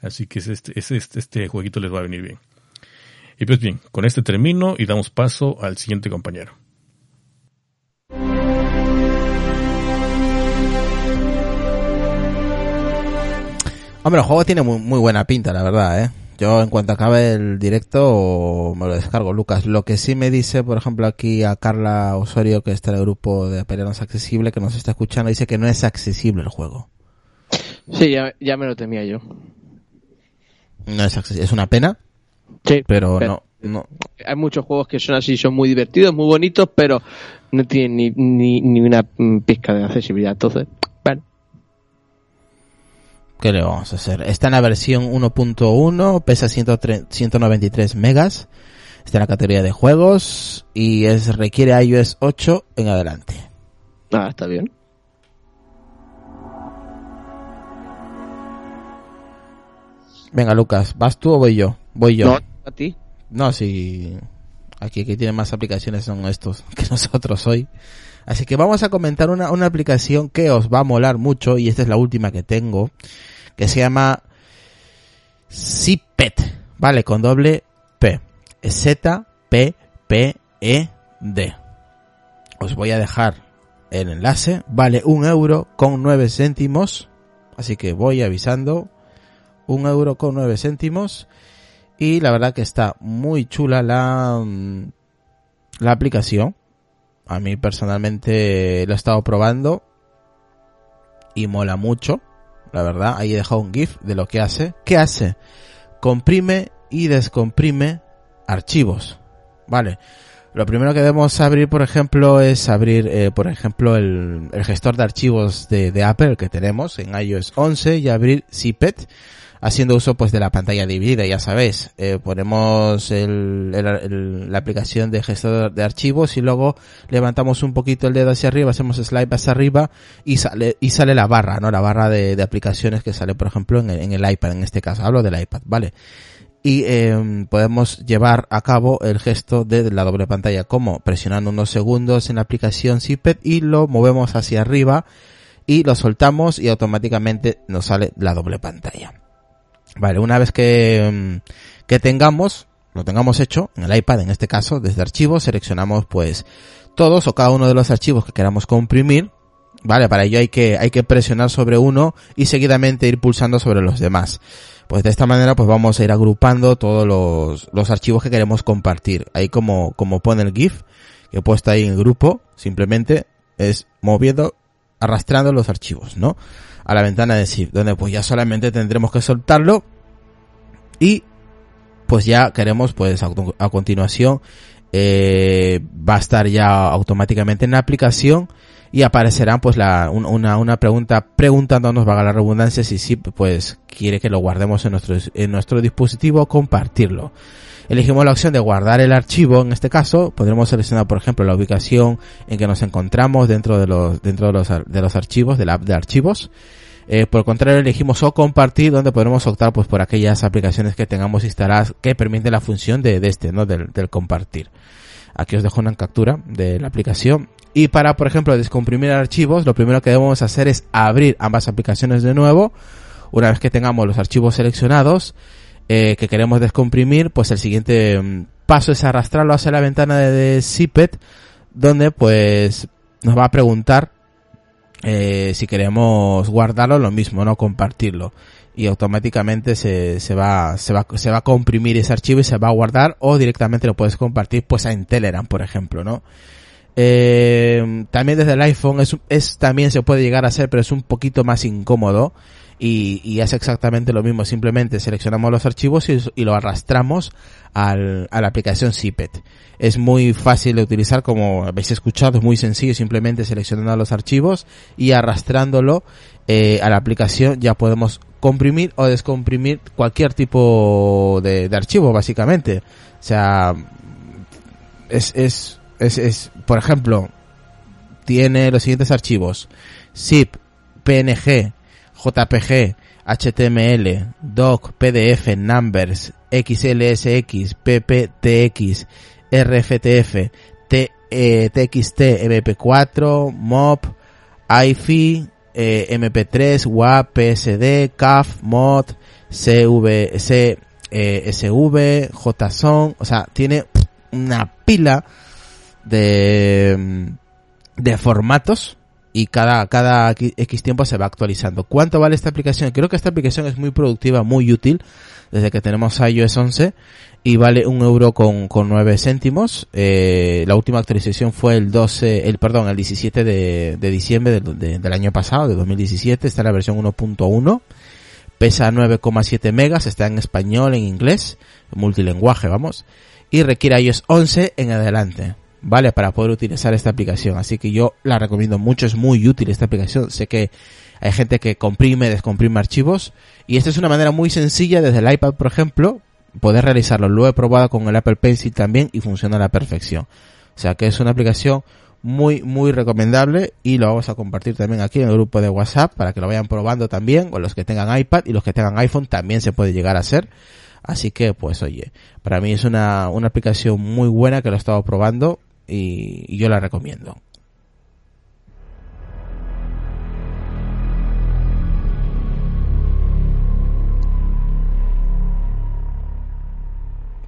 Así que este, este, este jueguito les va a venir bien. Y pues bien, con este termino y damos paso al siguiente compañero.
Hombre, el juego tiene muy, muy buena pinta, la verdad, ¿eh? Yo en cuanto acabe el directo me lo descargo, Lucas. Lo que sí me dice, por ejemplo, aquí a Carla Osorio, que está en el grupo de Apelianos Accesible, que nos está escuchando, dice que no es accesible el juego.
Sí, ya, ya me lo temía yo.
No es accesible. Es una pena,
Sí,
pero, no, no.
Hay muchos juegos que son así, son muy divertidos, muy bonitos, pero no tienen ni, ni, ni una pizca de accesibilidad. Entonces, bueno.
¿Qué le vamos a hacer? Está en la versión 1.1, pesa 193 megas, está en la categoría de juegos y es requiere iOS 8 en adelante.
Ah, está bien.
Venga, Lucas, ¿vas tú o voy yo? Voy yo.
No, a ti.
No, si aquí que tiene más aplicaciones son estos que nosotros hoy. Así que vamos a comentar una, una aplicación que os va a molar mucho y esta es la última que tengo, que se llama Zipet, ¿vale? Con doble P. Z-P-P-E-D. Os voy a dejar el enlace, vale un euro con nueve céntimos, así que voy avisando, un euro con nueve céntimos y la verdad que está muy chula la, mm, la aplicación. A mí personalmente lo he estado probando y mola mucho. La verdad, ahí he dejado un GIF de lo que hace. ¿Qué hace? Comprime y descomprime archivos. Vale. Lo primero que debemos abrir, por ejemplo, es abrir, eh, por ejemplo, el, el, gestor de archivos de, Apple que tenemos en iOS 11 y abrir Zippet haciendo uso pues de la pantalla dividida, ya sabéis, eh, ponemos la aplicación de gestor de archivos y luego levantamos un poquito el dedo hacia arriba, hacemos slide hacia arriba y sale, y sale la barra, ¿no? La barra de, aplicaciones que sale, por ejemplo, en el, iPad, en este caso, hablo del iPad, ¿vale? y eh, podemos llevar a cabo el gesto de la doble pantalla como presionando unos segundos en la aplicación Zippet y lo movemos hacia arriba y lo soltamos y automáticamente nos sale la doble pantalla. Vale, una vez que, mm, que tengamos, lo tengamos hecho, en el iPad en este caso, desde archivos, seleccionamos pues todos o cada uno de los archivos que queramos comprimir. Vale, para ello hay que, hay que presionar sobre uno y seguidamente ir pulsando sobre los demás. Pues de esta manera pues vamos a ir agrupando todos los, los archivos que queremos compartir. Ahí como, como pone el GIF, que he puesto ahí en el grupo, simplemente es moviendo, arrastrando los archivos, ¿no? A la ventana de zip, donde pues ya solamente tendremos que soltarlo y pues ya queremos pues a, continuación eh, va a estar ya automáticamente en la aplicación y aparecerán pues la, una, una pregunta preguntándonos, vaga la redundancia, si sí pues quiere que lo guardemos en nuestro, en nuestro dispositivo compartirlo. Elegimos la opción de guardar el archivo, en este caso podremos seleccionar por ejemplo la ubicación en que nos encontramos dentro de los, dentro de los, de los archivos, de la app de archivos. Eh, por el contrario, elegimos o compartir, donde podremos optar pues por aquellas aplicaciones que tengamos instaladas que permiten la función de, de este, ¿no? Del, del, compartir. Aquí os dejo una captura de la aplicación. Y para, por ejemplo, descomprimir archivos, lo primero que debemos hacer es abrir ambas aplicaciones de nuevo. Una vez que tengamos los archivos seleccionados eh, que queremos descomprimir, pues el siguiente mm, paso es arrastrarlo hacia la ventana de, Zippet, donde pues nos va a preguntar eh, si queremos guardarlo, lo mismo, no compartirlo. Y automáticamente se, se, va, se, va, se va a comprimir ese archivo y se va a guardar o directamente lo puedes compartir pues en Telegram, por ejemplo, ¿no? Eh, también desde el iPhone es, es, también se puede llegar a hacer, pero es un poquito más incómodo. Y, y es exactamente lo mismo. Simplemente seleccionamos los archivos y, lo arrastramos al, a la aplicación Zipet. Es muy fácil de utilizar, como habéis escuchado, es muy sencillo. Simplemente seleccionando los archivos y arrastrándolo eh, a la aplicación ya podemos comprimir o descomprimir cualquier tipo de, de archivo, básicamente. O sea, es, es, es, es, por ejemplo, tiene los siguientes archivos. zip, PNG, JPG, HTML, doc, PDF, numbers, XLSX, PPTX, RFTF, TXT, MP4, MOP, IFI, eh, MP3, WAP, PSD, CAF, MOD, CV, C, eh, SV, JSON, o sea, tiene una pila de, de formatos y cada, cada X tiempo se va actualizando. ¿Cuánto vale esta aplicación? Creo que esta aplicación es muy productiva, muy útil, desde que tenemos iOS 11 y vale un euro con, con 9 céntimos. Eh, la última actualización fue el 12, el perdón, el 17 de, diciembre del, de, del año pasado, de 2017. Está en la versión 1.1. Pesa 9,7 megas, está en español, en inglés, multilenguaje, vamos. Y requiere iOS 11 en adelante. ¿Vale? Para poder utilizar esta aplicación. Así que yo la recomiendo mucho, es muy útil esta aplicación. Sé que hay gente que comprime, descomprime archivos y esta es una manera muy sencilla desde el iPad, por ejemplo, poder realizarlo. Lo he probado con el Apple Pencil también y funciona a la perfección. O sea que es una aplicación muy, muy recomendable y lo vamos a compartir también aquí en el grupo de WhatsApp para que lo vayan probando también, o los que tengan iPad y los que tengan iPhone también se puede llegar a hacer. Así que, pues oye, para mí es una, una aplicación muy buena que lo he estado probando y, yo la recomiendo.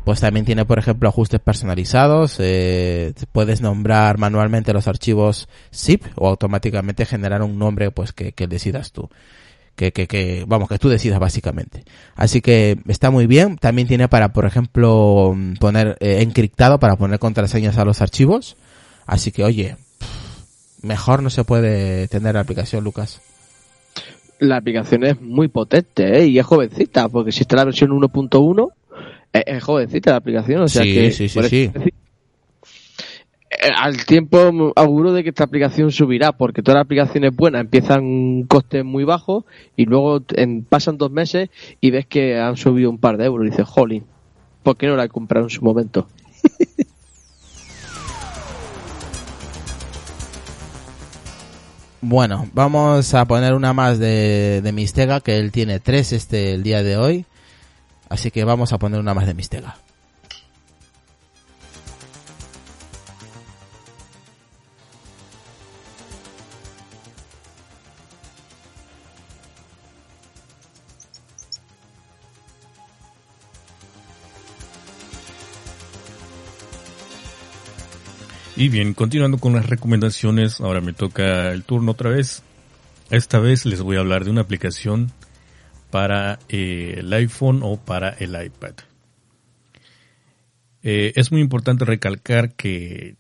pues también tiene por ejemplo ajustes personalizados eh, puedes nombrar manualmente los archivos zip o automáticamente generar un nombre pues que decidas tú que, que, que, vamos, que tú decidas básicamente. Así que está muy bien. También tiene para, por ejemplo, poner eh, encriptado para poner contraseñas a los archivos. Así que, oye, mejor no se puede tener la aplicación, Lucas.
La aplicación es muy potente, ¿eh? Y es jovencita, porque si está la versión 1.1, es, es, jovencita la aplicación, o sea
sí,
que...
Sí, sí, sí.
Al tiempo auguro de que esta aplicación subirá, porque todas las aplicaciones buenas empiezan costes muy bajos y luego pasan dos meses y ves que han subido un par de euros y dices, jolín, ¿por qué no la he comprado en su momento?
bueno, vamos a poner una más de, de Mistega, que él tiene tres este el día de hoy. Así que vamos a poner una más de Mistega.
Y bien, continuando con las recomendaciones, ahora me toca el turno otra vez. Esta vez les voy a hablar de una aplicación para eh, el iPhone o para el iPad. Eh, es muy importante recalcar que,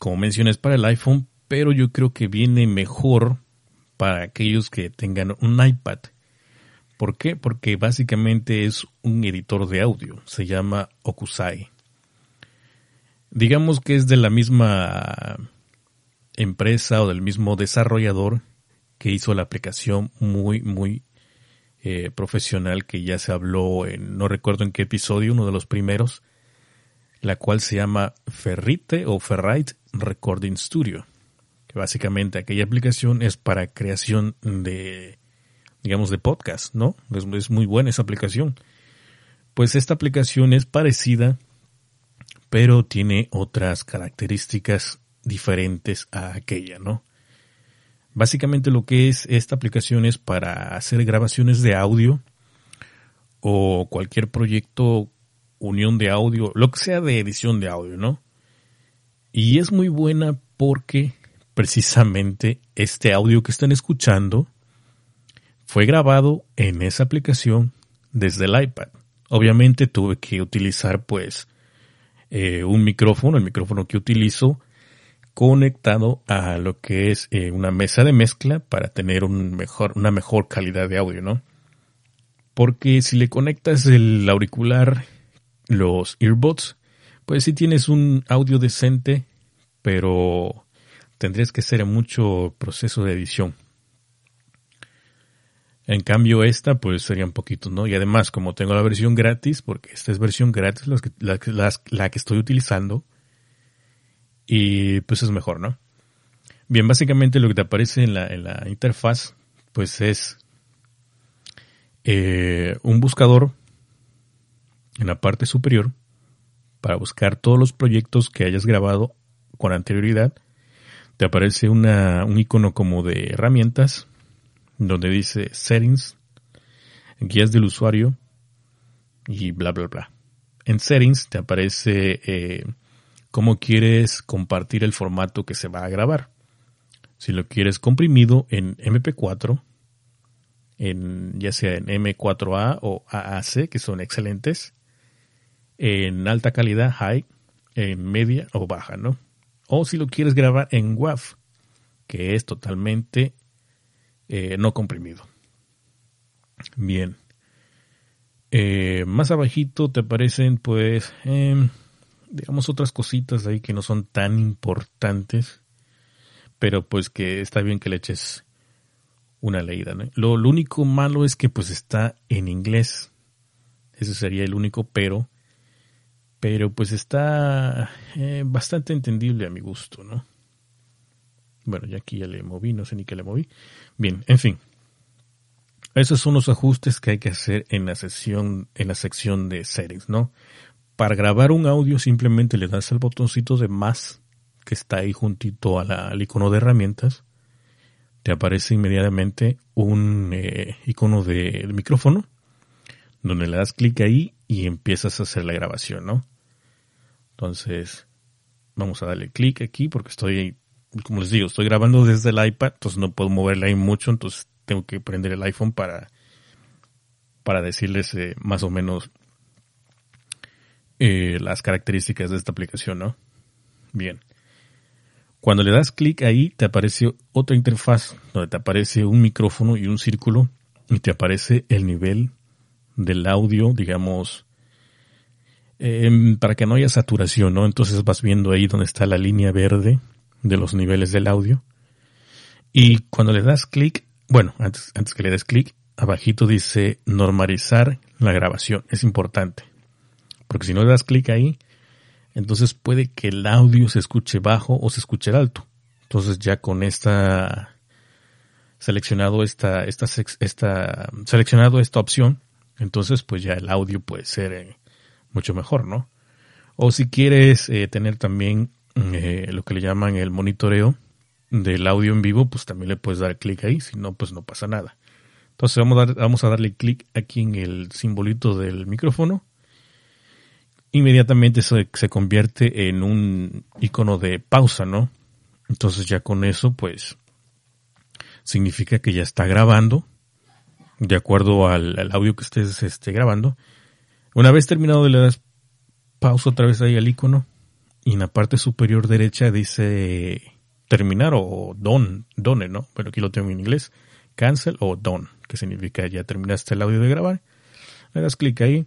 como mencioné, es para el iPhone, pero yo creo que viene mejor para aquellos que tengan un iPad. ¿Por qué? Porque básicamente es un editor de audio. Se llama Okusai digamos que es de la misma empresa o del mismo desarrollador que hizo la aplicación muy, muy eh, profesional que ya se habló en, no recuerdo en qué episodio, uno de los primeros, la cual se llama Ferrite o Ferrite Recording Studio. Que básicamente aquella aplicación es para creación de, digamos, de podcast, ¿no? Es, es muy buena esa aplicación. Pues esta aplicación es parecida pero tiene otras características diferentes a aquella, ¿no? Básicamente lo que es esta aplicación es para hacer grabaciones de audio o cualquier proyecto, unión de audio, lo que sea de edición de audio, ¿no? Y es muy buena porque precisamente este audio que están escuchando fue grabado en esa aplicación desde el iPad. Obviamente tuve que utilizar pues eh, un micrófono, el micrófono que utilizo, conectado a lo que es eh, una mesa de mezcla para tener un mejor, una mejor calidad de audio, ¿no? Porque si le conectas el auricular, los earbuds, pues sí tienes un audio decente, pero tendrías que hacer mucho proceso de edición. En cambio esta pues sería un poquito, ¿no? Y además como tengo la versión gratis, porque esta es versión gratis la, la que estoy utilizando, y pues es mejor, ¿no? Bien, básicamente lo que te aparece en la, en la interfaz pues es eh, un buscador en la parte superior para buscar todos los proyectos que hayas grabado con anterioridad. Te aparece una, un icono como de herramientas donde dice settings, guías del usuario y bla, bla, bla. En settings te aparece eh, cómo quieres compartir el formato que se va a grabar. Si lo quieres comprimido en MP4, en, ya sea en M4A o AAC, que son excelentes, en alta calidad, high, en media o baja, ¿no? O si lo quieres grabar en WAV, que es totalmente eh, no comprimido. Bien. Eh, más abajito te aparecen pues em, digamos otras cositas ahí que no son tan importantes, pero pues que está bien que le eches una leída. ¿no? Lo, único malo es que pues está en inglés. Ese sería el único pero. Pero pues está eh, bastante entendible a mi gusto, ¿no? Bueno, ya aquí ya le moví, no sé ni qué le moví. Bien, en fin. Esos son los ajustes que hay que hacer en la sección, en la sección de settings, ¿no? Para grabar un audio simplemente le das al botoncito de más que está ahí juntito al icono de herramientas. Te aparece inmediatamente un eh, icono de, micrófono donde le das clic ahí y empiezas a hacer la grabación, ¿no? Entonces, vamos a darle clic aquí porque estoy como les digo, estoy grabando desde el iPad, entonces no puedo moverla ahí mucho, entonces tengo que prender el iPhone para, para decirles eh, más o menos eh, las características de esta aplicación, ¿no? Bien. Cuando le das clic ahí, te aparece otra interfaz donde te aparece un micrófono y un círculo y te aparece el nivel del audio, digamos, em, para que no haya saturación, ¿no? Entonces vas viendo ahí donde está la línea verde de los niveles del audio. Y cuando le das clic, bueno, antes, antes que le des clic, abajito dice normalizar la grabación. Es importante. Porque si no le das clic ahí, entonces puede que el audio se escuche bajo o se escuche alto. Entonces ya con esta seleccionado esta, esta, esta, seleccionado esta opción, entonces pues ya el audio puede ser eh, mucho mejor, ¿no? O si quieres eh, tener también eh, lo que le llaman el monitoreo del audio en vivo, pues también le puedes dar clic ahí, si no, pues no pasa nada. Entonces vamos a, darle clic aquí en el simbolito del micrófono. Inmediatamente se, se convierte en un icono de pausa, ¿no? Entonces ya con eso, pues, significa que ya está grabando, de acuerdo al, audio que estés este, grabando. Una vez terminado le das pausa otra vez ahí al icono y en la parte superior derecha dice terminar o don, done, ¿no? Pero aquí lo tengo en inglés. Cancel o done, que significa ya terminaste el audio de grabar. Le das clic ahí.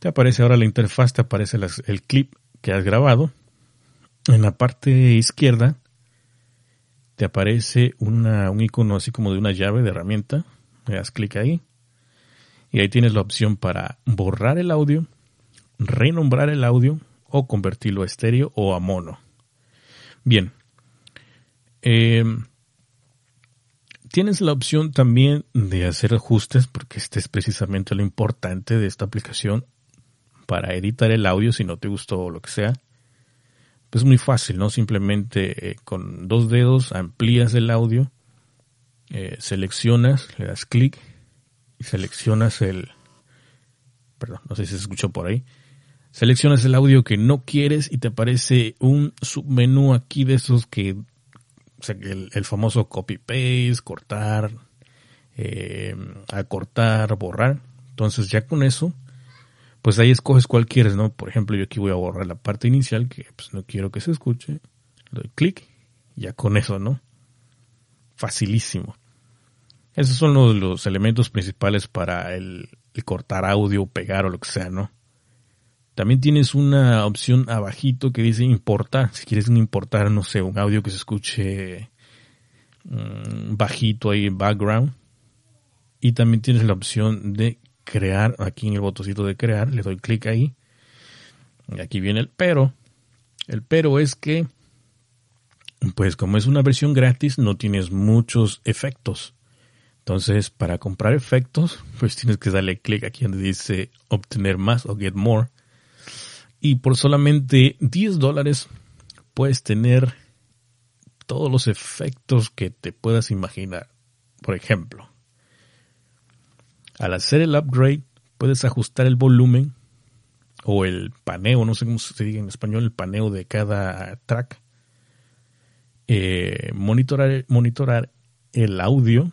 Te aparece ahora la interfaz, te aparece el clip que has grabado. En la parte izquierda te aparece una, un icono así como de una llave de herramienta. Le das clic ahí. Y ahí tienes la opción para borrar el audio, renombrar el audio o convertirlo a estéreo o a mono. Bien. Eh, tienes la opción también de hacer ajustes, porque este es precisamente lo importante de esta aplicación para editar el audio si no te gustó o lo que sea. Pues muy fácil, ¿no? Simplemente eh, con dos dedos amplías el audio, eh, seleccionas, le das clic y seleccionas el... Perdón, no sé si se escuchó por ahí Seleccionas el audio que no quieres y te aparece un submenú aquí de esos que, el, famoso copy paste, cortar, eh, acortar, borrar. Entonces ya con eso, pues ahí escoges cuál quieres, ¿no? Por ejemplo, yo aquí voy a borrar la parte inicial que pues no quiero que se escuche. Le doy clic, ya con eso, ¿no? Facilísimo. Esos son los, los elementos principales para el, el cortar audio, pegar o lo que sea, ¿no? También tienes una opción abajito que dice importar. Si quieres importar, no sé, un audio que se escuche mm, bajito ahí background. Y también tienes la opción de crear, aquí en el botoncito de crear, le doy clic ahí. Y aquí viene el pero. El pero es que, pues como es una versión gratis, no tienes muchos efectos. Entonces, para comprar efectos, pues tienes que darle clic aquí donde dice obtener más o get more. Y por solamente 10 dólares puedes tener todos los efectos que te puedas imaginar. Por ejemplo, al hacer el upgrade puedes ajustar el volumen o el paneo, no sé cómo se diga en español, el paneo de cada track. Eh, monitorar, monitorar el audio,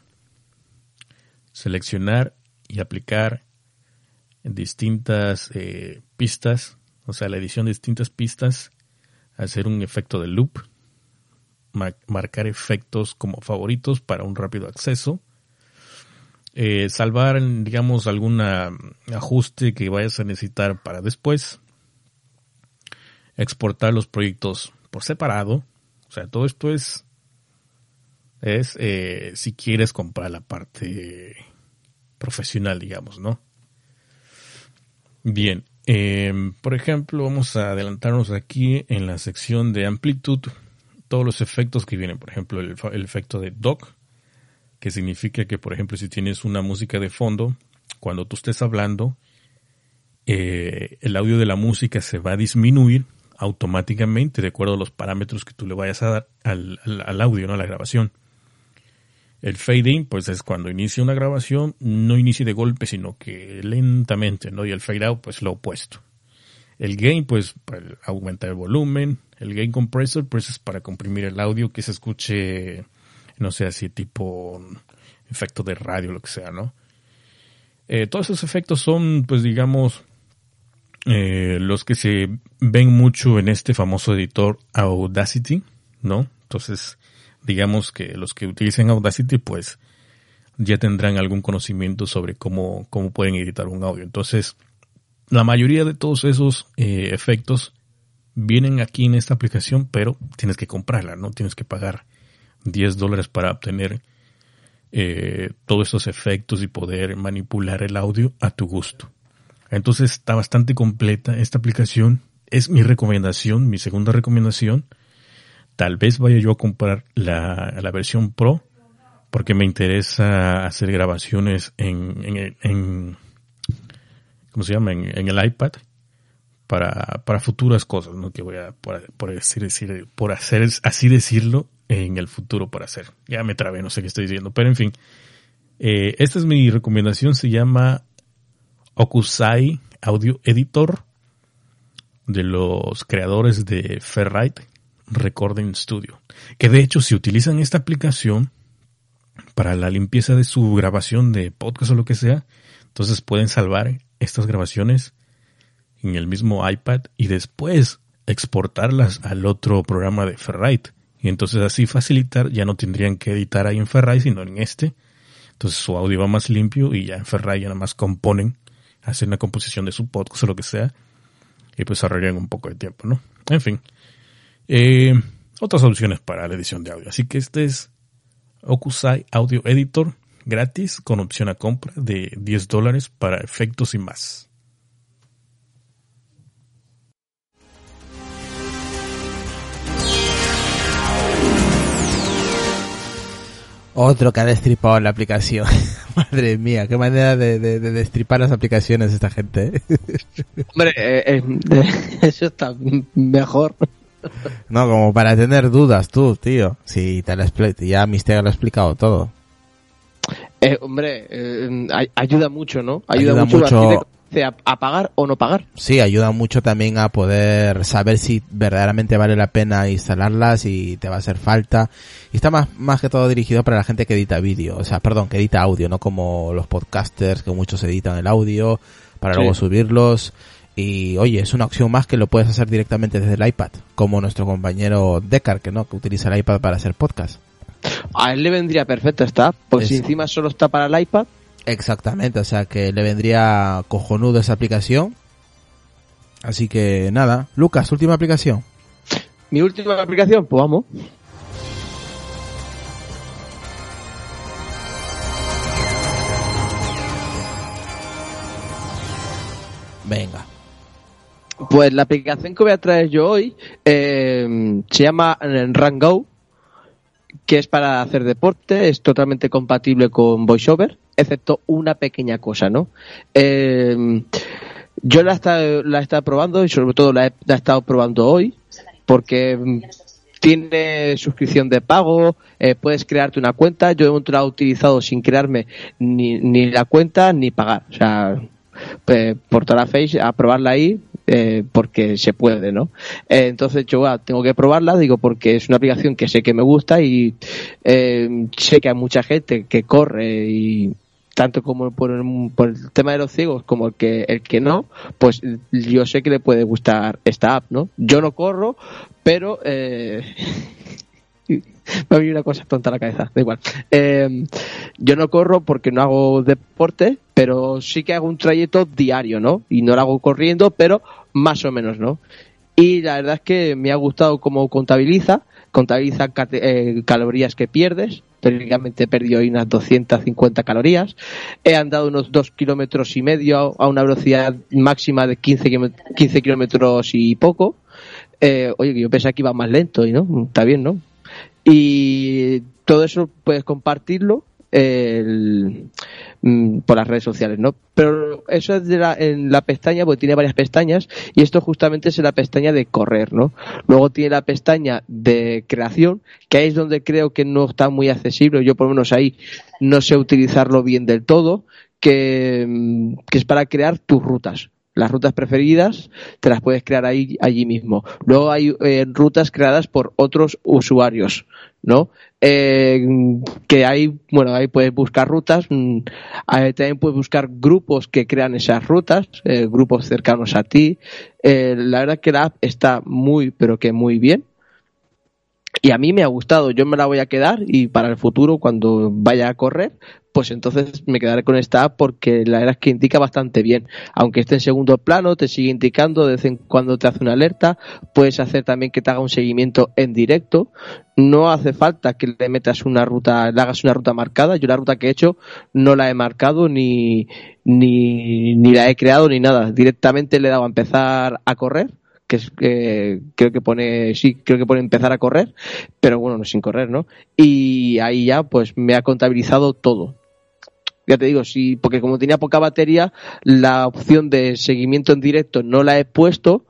seleccionar y aplicar distintas eh, pistas o sea, la edición de distintas pistas, hacer un efecto de loop, marcar efectos como favoritos para un rápido acceso, eh, salvar, digamos, algún ajuste que vayas a necesitar para después, exportar los proyectos por separado, o sea, todo esto es, es eh, si quieres comprar la parte profesional, digamos, ¿no? Bien, eh, por ejemplo, vamos a adelantarnos aquí en la sección de amplitud, todos los efectos que vienen. Por ejemplo, el, efecto de dock, que significa que, por ejemplo, si tienes una música de fondo, cuando tú estés hablando, eh, el audio de la música se va a disminuir automáticamente de acuerdo a los parámetros que tú le vayas a dar al, al audio, ¿no? a la grabación. El fade in, pues es cuando inicia una grabación, no inicia de golpe, sino que lentamente, ¿no? Y el fade out, pues lo opuesto. El gain, pues, para aumentar el volumen. El gain compressor, pues es para comprimir el audio que se escuche, no sé, así tipo efecto de radio, lo que sea, ¿no? Eh, todos esos efectos son, pues digamos, eh, los que se ven mucho en este famoso editor Audacity, ¿no? Entonces, digamos que los que utilicen Audacity pues ya tendrán algún conocimiento sobre cómo, cómo pueden editar un audio. Entonces, la mayoría de todos esos eh, efectos vienen aquí en esta aplicación, pero tienes que comprarla, ¿no? Tienes que pagar 10 dólares para obtener eh, todos esos efectos y poder manipular el audio a tu gusto. Entonces está bastante completa esta aplicación. Es mi recomendación, mi segunda recomendación. Tal vez vaya yo a comprar la, la versión Pro porque me interesa hacer grabaciones en, en, en ¿cómo se llama? En, el iPad para, para futuras cosas, ¿no? Que voy a, por, decir, decir, por hacer, así decirlo, en el futuro para hacer. Ya me trabé, no sé qué estoy diciendo, pero en fin. Eh, esta es mi recomendación, se llama Okusai Audio Editor de los creadores de Ferrite Recording Studio. Que de hecho, si utilizan esta aplicación para la limpieza de su grabación de podcast o lo que sea, entonces pueden salvar estas grabaciones en el mismo iPad y después exportarlas al otro programa de Ferrite. Y entonces así facilitar, ya no tendrían que editar ahí en Ferrite, sino en este. Entonces su audio va más limpio y ya en Ferrite ya nada más componen, hacen una composición de su podcast o lo que sea. Y pues ahorrarían un poco de tiempo, ¿no? En fin. Eh, otras opciones para la edición de audio. Así que este es Okusai Audio Editor gratis con opción a compra de 10 dólares para efectos y más.
Otro que ha destripado la aplicación. Madre mía, qué manera de, destripar las aplicaciones esta gente. ¿eh?
Hombre, eh, eso está mejor.
No, como para tener dudas tú, tío. Sí, te lo ya Mister lo ha explicado todo.
Eh, hombre, eh, ayuda mucho, ¿no? Ayuda, mucho, A, pagar o no pagar.
Sí, ayuda mucho también a poder saber si verdaderamente vale la pena instalarlas y te va a hacer falta. Y está más, más que todo dirigido para la gente que edita vídeo, o sea, perdón, que edita audio, no como los podcasters que muchos editan el audio para luego subirlos. Y oye, es una opción más que lo puedes hacer directamente desde el iPad, como nuestro compañero Decar, que no, que utiliza el iPad para hacer podcast.
A él le vendría perfecto esta pues si encima solo está para el iPad,
Exactamente, o sea que le vendría cojonudo esa aplicación. Así que nada, Lucas, última aplicación.
mi última aplicación, pues vamos.
Venga.
Pues la aplicación que voy a traer yo hoy eh, se llama eh, Run Go, que es para hacer deporte, es totalmente compatible con VoiceOver, excepto una pequeña cosa, ¿no? Eh, yo la he, estado, la he estado probando y sobre todo la he, la he estado probando hoy porque mm, tiene suscripción de pago, eh, puedes crearte una cuenta. Yo la he utilizado sin crearme ni, ni la cuenta ni pagar. O sea, por toda la face a probarla ahí eh, porque se puede, ¿no? Eh, entonces yo ah, tengo que probarla, digo, porque es una aplicación que sé que me gusta y eh, sé que hay mucha gente que corre y tanto como por, el- por el tema de los ciegos como el que el que no, pues yo sé que le puede gustar esta app, ¿no? Yo no corro, pero eh, me ha venido una cosa tonta a la cabeza, da igual. Eh, yo no corro porque no hago deporte, pero sí que hago un trayecto diario, ¿no? Y no lo hago corriendo, pero más o menos, ¿no? Y la verdad es que me ha gustado cómo contabiliza, contabiliza eh, calorías que pierdes, técnicamente he perdido hoy unas 250 calorías, he andado unos 2 kilómetros y medio a una velocidad máxima de 15 kilómet- 15 kilómetros y poco, eh, oye, yo pensaba que iba más lento y no, está bien, ¿no? Y todo eso puedes compartirlo el- mm, por las redes sociales, ¿no? Pero eso es de la, en la pestaña, porque tiene varias pestañas, y esto justamente es en la pestaña de correr, ¿no? Luego tiene la pestaña de creación, que ahí es donde creo que no está muy accesible, yo por lo menos ahí no sé utilizarlo bien del todo, que, mm, que es para crear tus rutas. Las rutas preferidas te las puedes crear ahí allí mismo. Luego hay eh, rutas creadas por otros usuarios, ¿no? Eh, que ahí, bueno, ahí puedes buscar rutas. mm, también puedes buscar grupos que crean esas rutas, eh, grupos cercanos a ti. La verdad que la app está muy, pero que muy bien. Y a mí me ha gustado, yo me la voy a quedar y para el futuro, cuando vaya a correr, pues entonces me quedaré con esta app porque la verdad es que indica bastante bien. Aunque esté en segundo plano, te sigue indicando, de vez en cuando te hace una alerta, puedes hacer también que te haga un seguimiento en directo. No hace falta que le metas una ruta, le hagas una ruta marcada. Yo la ruta que he hecho no la he marcado ni, ni, ni la he creado ni nada. Directamente le he dado a empezar a correr que que creo que pone sí creo que pone empezar a correr pero bueno no sin correr no y ahí ya pues me ha contabilizado todo. Ya te digo sí porque como tenía poca batería la opción de seguimiento en directo no la he puesto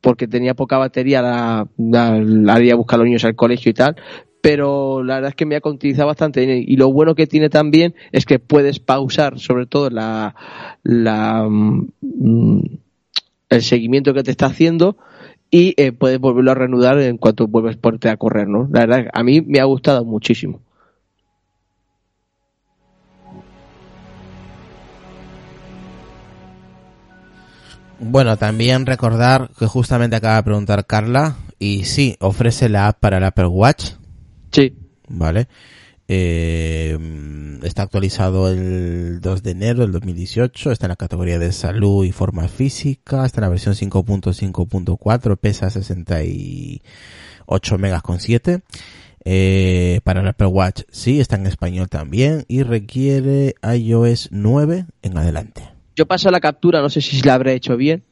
porque tenía poca batería la, la, la haría buscar a los niños al colegio y tal pero la verdad es que me ha contabilizado bastante y lo bueno que tiene también es que puedes pausar sobre todo la la mm, el seguimiento que te está haciendo y eh, puedes volverlo a reanudar en cuanto vuelves ponerte a correr, ¿no? La verdad, a mí me ha gustado muchísimo.
Bueno, también recordar que justamente acaba de preguntar Carla y sí, ofrece la app para el Apple Watch,
Sí,
¿vale? Eh, está actualizado el 2 de enero del 2018, está en la categoría de salud y forma física, está en la versión 5.5.4, pesa 68 megas con 7. Eh, para el Apple Watch sí, está en español también y requiere iOS 9 en adelante.
yo paso la captura, no sé si la habré hecho bien.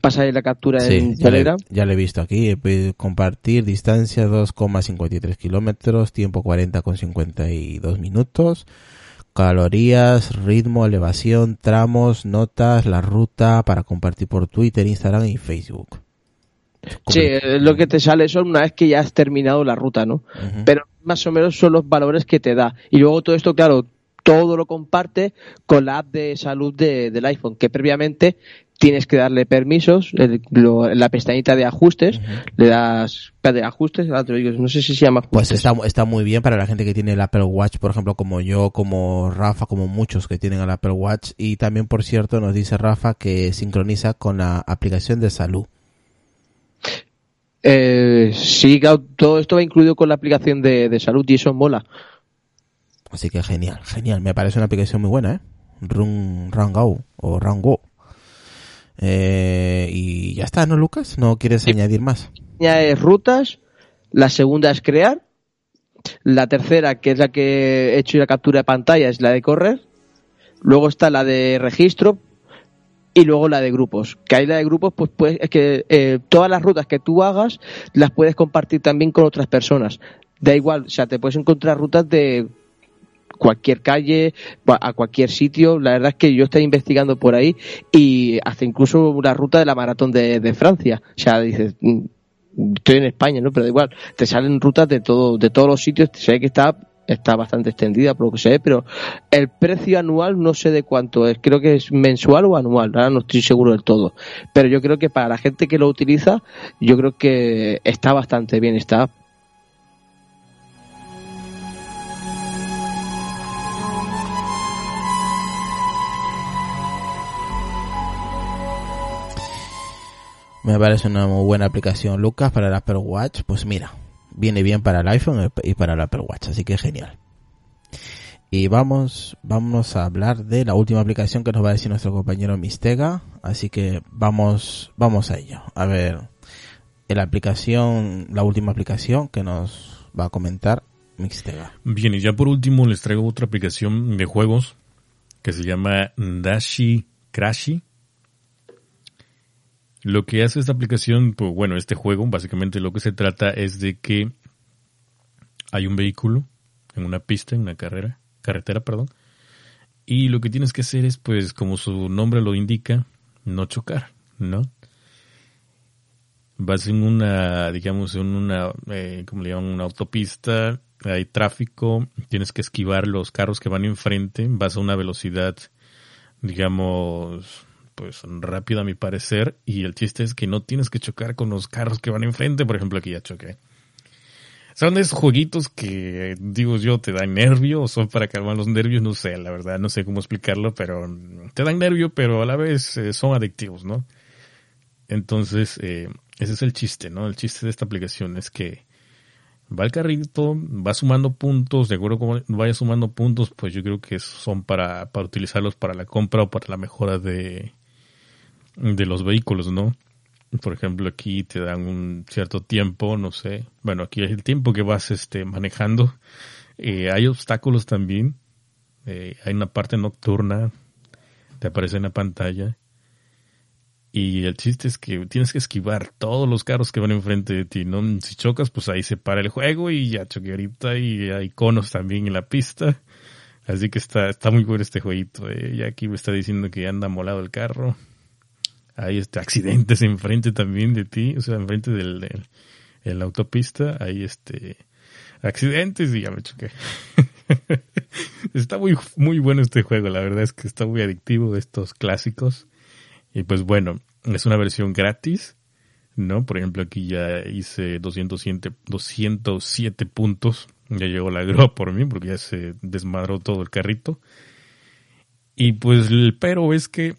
Pasa la captura
Sí,
en
ya, le,
Telegram.
ya lo he visto aquí. Compartir distancia 2,53 kilómetros, tiempo 40,52 minutos, calorías, ritmo, elevación, tramos, notas, la ruta para compartir por Twitter, Instagram y Facebook.
Sí, eh, lo que te sale son una vez que ya has terminado la ruta, ¿no? Pero más o menos son los valores que te da. Y luego todo esto, claro, todo lo comparte con la app de salud de- del iPhone, que previamente tienes que darle permisos, el- lo- en la pestañita de ajustes, le das de ajustes, no sé si se llama
Pues está, está muy bien para la gente que tiene el Apple Watch, por ejemplo, como yo, como Rafa, como muchos que tienen el Apple Watch. Y también, por cierto, nos dice Rafa que sincroniza con la aplicación de salud.
Eh, sí, todo esto va incluido con la aplicación de, de salud y eso mola.
Así que genial, genial. Me parece una aplicación muy buena, ¿eh? Run, Rango o Rango. Eh, y ya está, ¿no, Lucas? ¿No quieres añadir más?
Ya es rutas, la segunda es crear, la tercera, que es la que he hecho la captura de pantalla, es la de correr, luego está la de registro y luego la de grupos. Que hay la de grupos, pues, pues es que eh, todas las rutas que tú hagas las puedes compartir también con otras personas. Da igual, o sea, te puedes encontrar rutas de cualquier calle, a cualquier sitio. La verdad es que yo estoy investigando por ahí y hasta incluso una ruta de la maratón de, de Francia. O sea, dices, mm, estoy en España, ¿no? Pero da igual, te salen rutas de todo, de todos los sitios, ve que está, está bastante extendida por lo que ve, pero el precio anual no sé de cuánto es, creo que es mensual o anual, ahora no estoy seguro del todo. Pero yo creo que para la gente que lo utiliza, yo creo que está bastante bien app.
Me parece una muy buena aplicación, Lucas, para el Apple Watch. Pues mira, viene bien para el iPhone y para el Apple Watch, así que genial. Y vamos, vamos a hablar de la última aplicación que nos va a decir nuestro compañero Mistega. Así que vamos, vamos a ello. A ver, la aplicación, la última aplicación que nos va a comentar Mistega.
Bien, y ya por último les traigo otra aplicación de juegos que se llama Dashi Crashy. Lo que hace esta aplicación, pues bueno, este juego, básicamente lo que se trata es de que hay un vehículo en una pista, en una carrera, carretera, perdón, y lo que tienes que hacer es, pues, como su nombre lo indica, no chocar, ¿no? Vas en una, digamos, en una, eh, como le llaman, una autopista, hay tráfico, tienes que esquivar los carros que van enfrente, vas a una velocidad, digamos, pues rápida a mi parecer, y el chiste es que no tienes que chocar con los carros que van enfrente, por ejemplo aquí ya choqué. Son esos jueguitos que, digo yo, te dan nervio o son para calmar los nervios, no sé, la verdad, no sé cómo explicarlo, pero mm, te dan nervio, pero a la vez eh, son adictivos, ¿no? Entonces, eh, ese es el chiste, ¿no? El chiste de esta aplicación es que va el carrito, va sumando puntos, de acuerdo como vaya sumando puntos, pues yo creo que son para, para utilizarlos para la compra o para la mejora de, de los vehículos, ¿no? Por ejemplo, aquí te dan un cierto tiempo, no sé. Bueno, aquí es el tiempo que vas este, manejando. Eh, hay obstáculos también. Eh, hay una parte nocturna. Te aparece en la pantalla. Y el chiste es que tienes que esquivar todos los carros que van enfrente de ti, ¿no? Si chocas, pues ahí se para el juego y ya choqué ahorita y hay conos también en la pista. Así que está, está muy bueno este jueguito. Eh. Ya aquí me está diciendo que anda molado el carro. Hay este accidentes enfrente también de ti, o sea, enfrente del, del en la autopista, hay este accidentes y ya me choqué. está muy, muy bueno este juego, la verdad es que está muy adictivo estos clásicos. Y pues bueno, es una versión gratis, ¿no? Por ejemplo, aquí ya hice 207, 207 puntos. Ya llegó la grúa por mí porque ya se desmadró todo el carrito. Y pues el pero es que,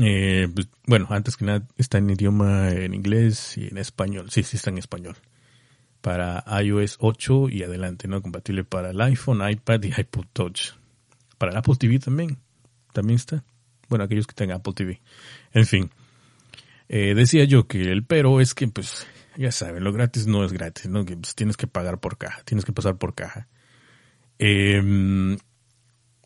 eh, pues, bueno, antes que nada está en idioma en inglés y en español. Sí, sí está en español. Para iOS 8 y adelante, ¿no? Compatible para el iPhone, iPad y iPod Touch. Para el Apple TV también. También está. Bueno, aquellos que tengan Apple TV. En fin. Eh, decía yo que el pero es que, pues, ya saben, lo gratis no es gratis, ¿no? Que pues, tienes que pagar por caja, tienes que pasar por caja. Eh,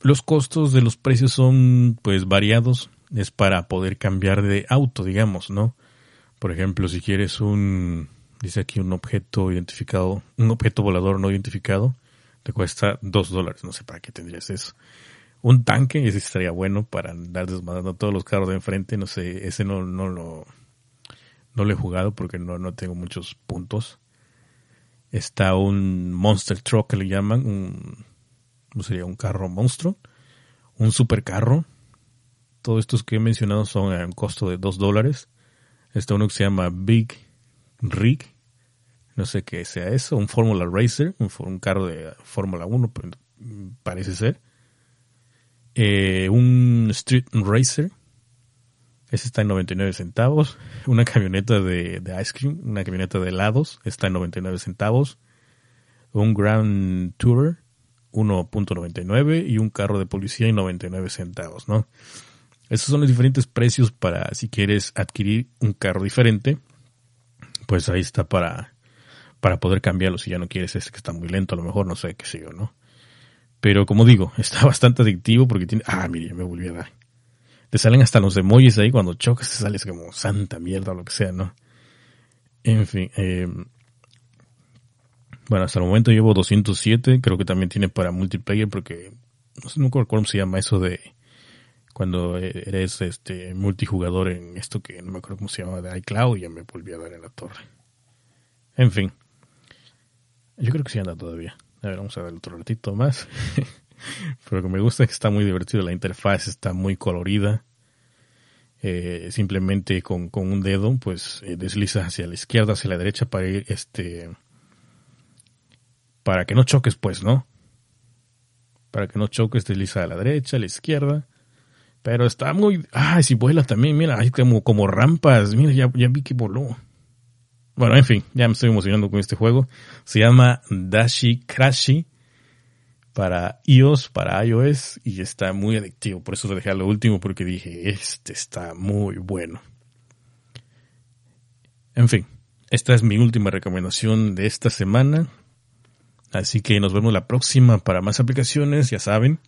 los costos de los precios son, pues, variados. Es para poder cambiar de auto, digamos, ¿no? Por ejemplo, si quieres un, dice aquí un objeto identificado, un objeto volador no identificado, te cuesta dos dólares. No sé para qué tendrías eso un tanque, ese estaría bueno para andar desmadrando todos los carros de enfrente, no sé, ese no, no lo, no lo he jugado porque no, no tengo muchos puntos. Está un Monster Truck que le llaman, un, sería un carro monstruo, un supercarro. Todos estos que he mencionado son a un costo de 2 dólares. Está uno que se llama Big Rig, no sé qué sea eso, un Formula Racer, un, carro de Fórmula 1, parece ser. Eh, un Street Racer, ese está en 99 centavos. Una camioneta de, de, ice cream, una camioneta de helados, está en 99 centavos. Un Grand Tourer, 1.99 y un carro de policía en 99 centavos, ¿no? Esos son los diferentes precios para si quieres adquirir un carro diferente. Pues ahí está para, para poder cambiarlo si ya no quieres ese que está muy lento, a lo mejor no sé qué sé yo, ¿no? Pero como digo, está bastante adictivo porque tiene... Ah, mire, me volví a dar. Te salen hasta los emojis ahí cuando chocas, te sales como santa mierda o lo que sea, ¿no? En fin, eh, bueno, hasta el momento llevo 207, creo que también tiene para multiplayer porque no sé nunca recuerdo se llama eso de cuando eres este multijugador en esto que no me acuerdo cómo se llama de iCloud ya me volví a dar en la torre. En fin. Yo creo que sí anda todavía. A ver, vamos a ver otro ratito más. Pero lo que me gusta es que está muy divertido. La interfaz está muy colorida. Eh, simplemente con, con, un dedo, pues eh, deslizas hacia la izquierda, hacia la derecha para ir, este, para que no choques, pues, ¿no? Para que no choques, desliza a la derecha, a la izquierda. Pero está muy... Ah, si vuela también, mira, hay como, como rampas. Mira, ya, ya vi que voló. Bueno, en fin, ya me estoy emocionando con este juego. Se llama Dashi Crashy para iOS, para iOS y está muy adictivo. Por eso lo dejé a lo último porque dije, este está muy bueno. En fin, esta es mi última recomendación de esta semana. Así que nos vemos la próxima para más aplicaciones, ya saben.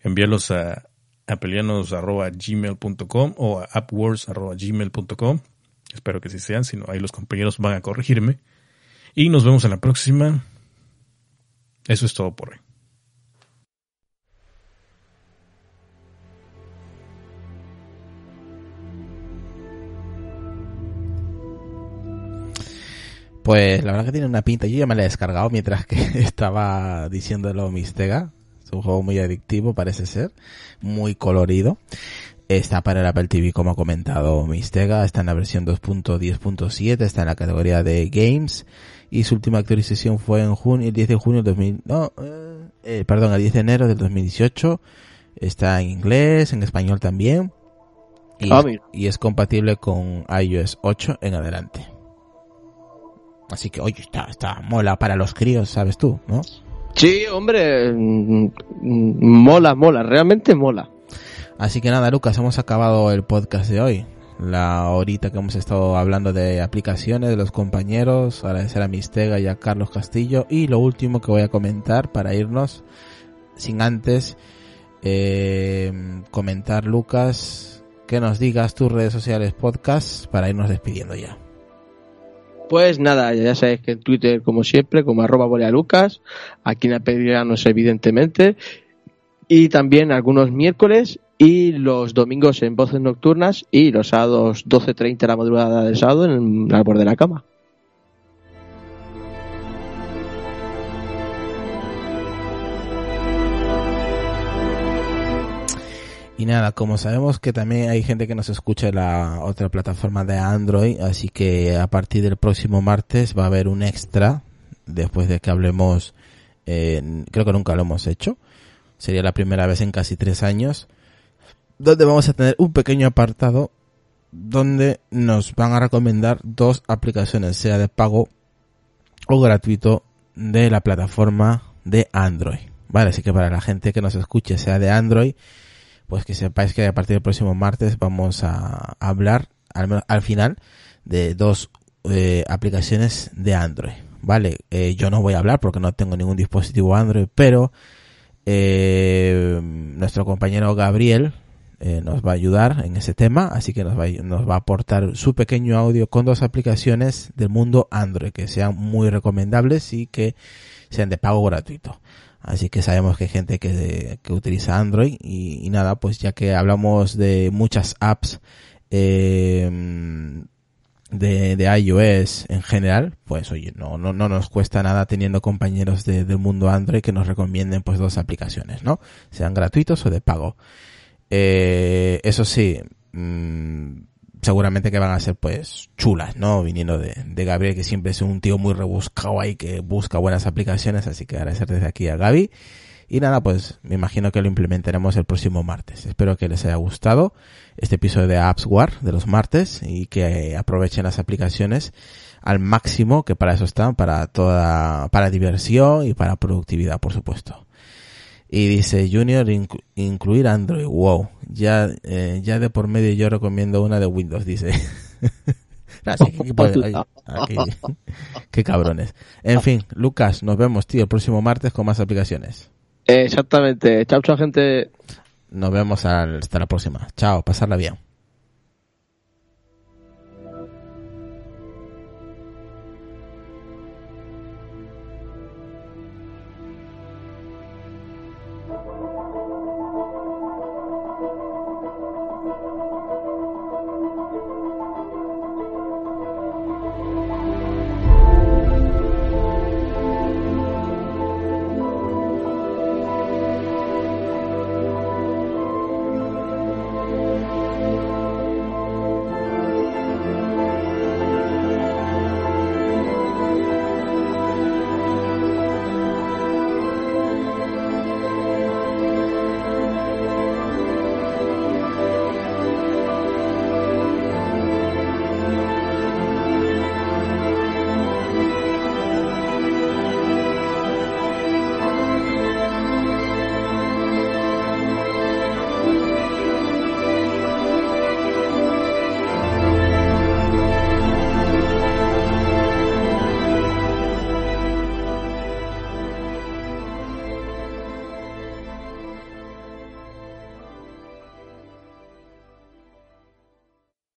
Envíalos a apelianos.gmail.com o appwords.gmail.com. Espero que sí sean, si no, ahí los compañeros van a corregirme. Y nos vemos en la próxima. Eso es todo por hoy.
Pues la verdad que tiene una pinta. Yo ya me la he descargado mientras que estaba diciéndolo Mistega. Un juego muy adictivo, parece ser. Muy colorido. Está para el Apple TV, como ha comentado Mistega. Está en la versión 2.10.7. Está en la categoría de Games. Y su última actualización fue en junio, el 10 de junio del 2000, no, eh, eh, perdón, el 10 de enero del 2018. Está en inglés, en español también. Y,
Ah,
y es compatible con iOS 8 en adelante. Así que, oye, está, está mola para los críos, sabes tú, ¿no?
Sí, hombre, mm, mm, mola, mola, realmente mola.
Así que nada, Lucas, hemos acabado el podcast de hoy. La horita que hemos estado hablando de aplicaciones, de los compañeros, agradecer a Mistega y a Carlos Castillo. Y lo último que voy a comentar para irnos, sin antes eh, comentar, Lucas, que nos digas tus redes sociales podcast para irnos despidiendo ya.
Pues nada, ya sabéis que en Twitter, como siempre, como arroba bolealucas, aquí en Apelianos evidentemente, y también algunos miércoles y los domingos en Voces Nocturnas y los sábados 12.30 de la madrugada del sábado en el árbol de la cama.
Y nada, como sabemos que también hay gente que nos escucha en la otra plataforma de Android, así que a partir del próximo martes va a haber un extra, después de que hablemos, eh, creo que nunca lo hemos hecho, sería la primera vez en casi tres años, donde vamos a tener un pequeño apartado donde nos van a recomendar dos aplicaciones, sea de pago o gratuito, de la plataforma de Android. Vale, así que para la gente que nos escuche, sea de Android, pues que sepáis que a partir del próximo martes vamos a hablar al, menos al final de dos eh, aplicaciones de Android. Vale, eh, yo no voy a hablar porque no tengo ningún dispositivo Android, pero eh, nuestro compañero Gabriel nos va a ayudar en ese tema, así que nos va a aportar su pequeño audio con dos aplicaciones del mundo Android que sean muy recomendables y que sean de pago gratuito. Así que sabemos que hay gente que, que utiliza Android y, nada, pues ya que hablamos de muchas apps eh, de, de iOS en general, pues oye, no, no, no nos cuesta nada teniendo compañeros de- del mundo Android que nos recomienden pues dos aplicaciones, ¿no? Sean gratuitos o de pago. Eh, eso sí, mm, seguramente que van a ser pues chulas, ¿no? Viniendo de, de Gabriel, que siempre es un tío muy rebuscado ahí que busca buenas aplicaciones, así que agradecer desde aquí a Gaby. Y nada, pues me imagino que lo implementaremos el próximo martes. Espero que les haya gustado este episodio de Apps War de los martes y que aprovechen las aplicaciones al máximo, que para eso están, para toda, para diversión y para productividad, por supuesto. Y dice Junior inclu- incluir Android, wow. Ya, eh, ya de por medio yo recomiendo una de Windows, dice. Sí, ay, aquí. Qué cabrones. En fin, Lucas, nos vemos, tío, el próximo martes con más aplicaciones.
Exactamente. Chao, chao, gente.
Nos vemos hasta la próxima. Chao, pasarla bien.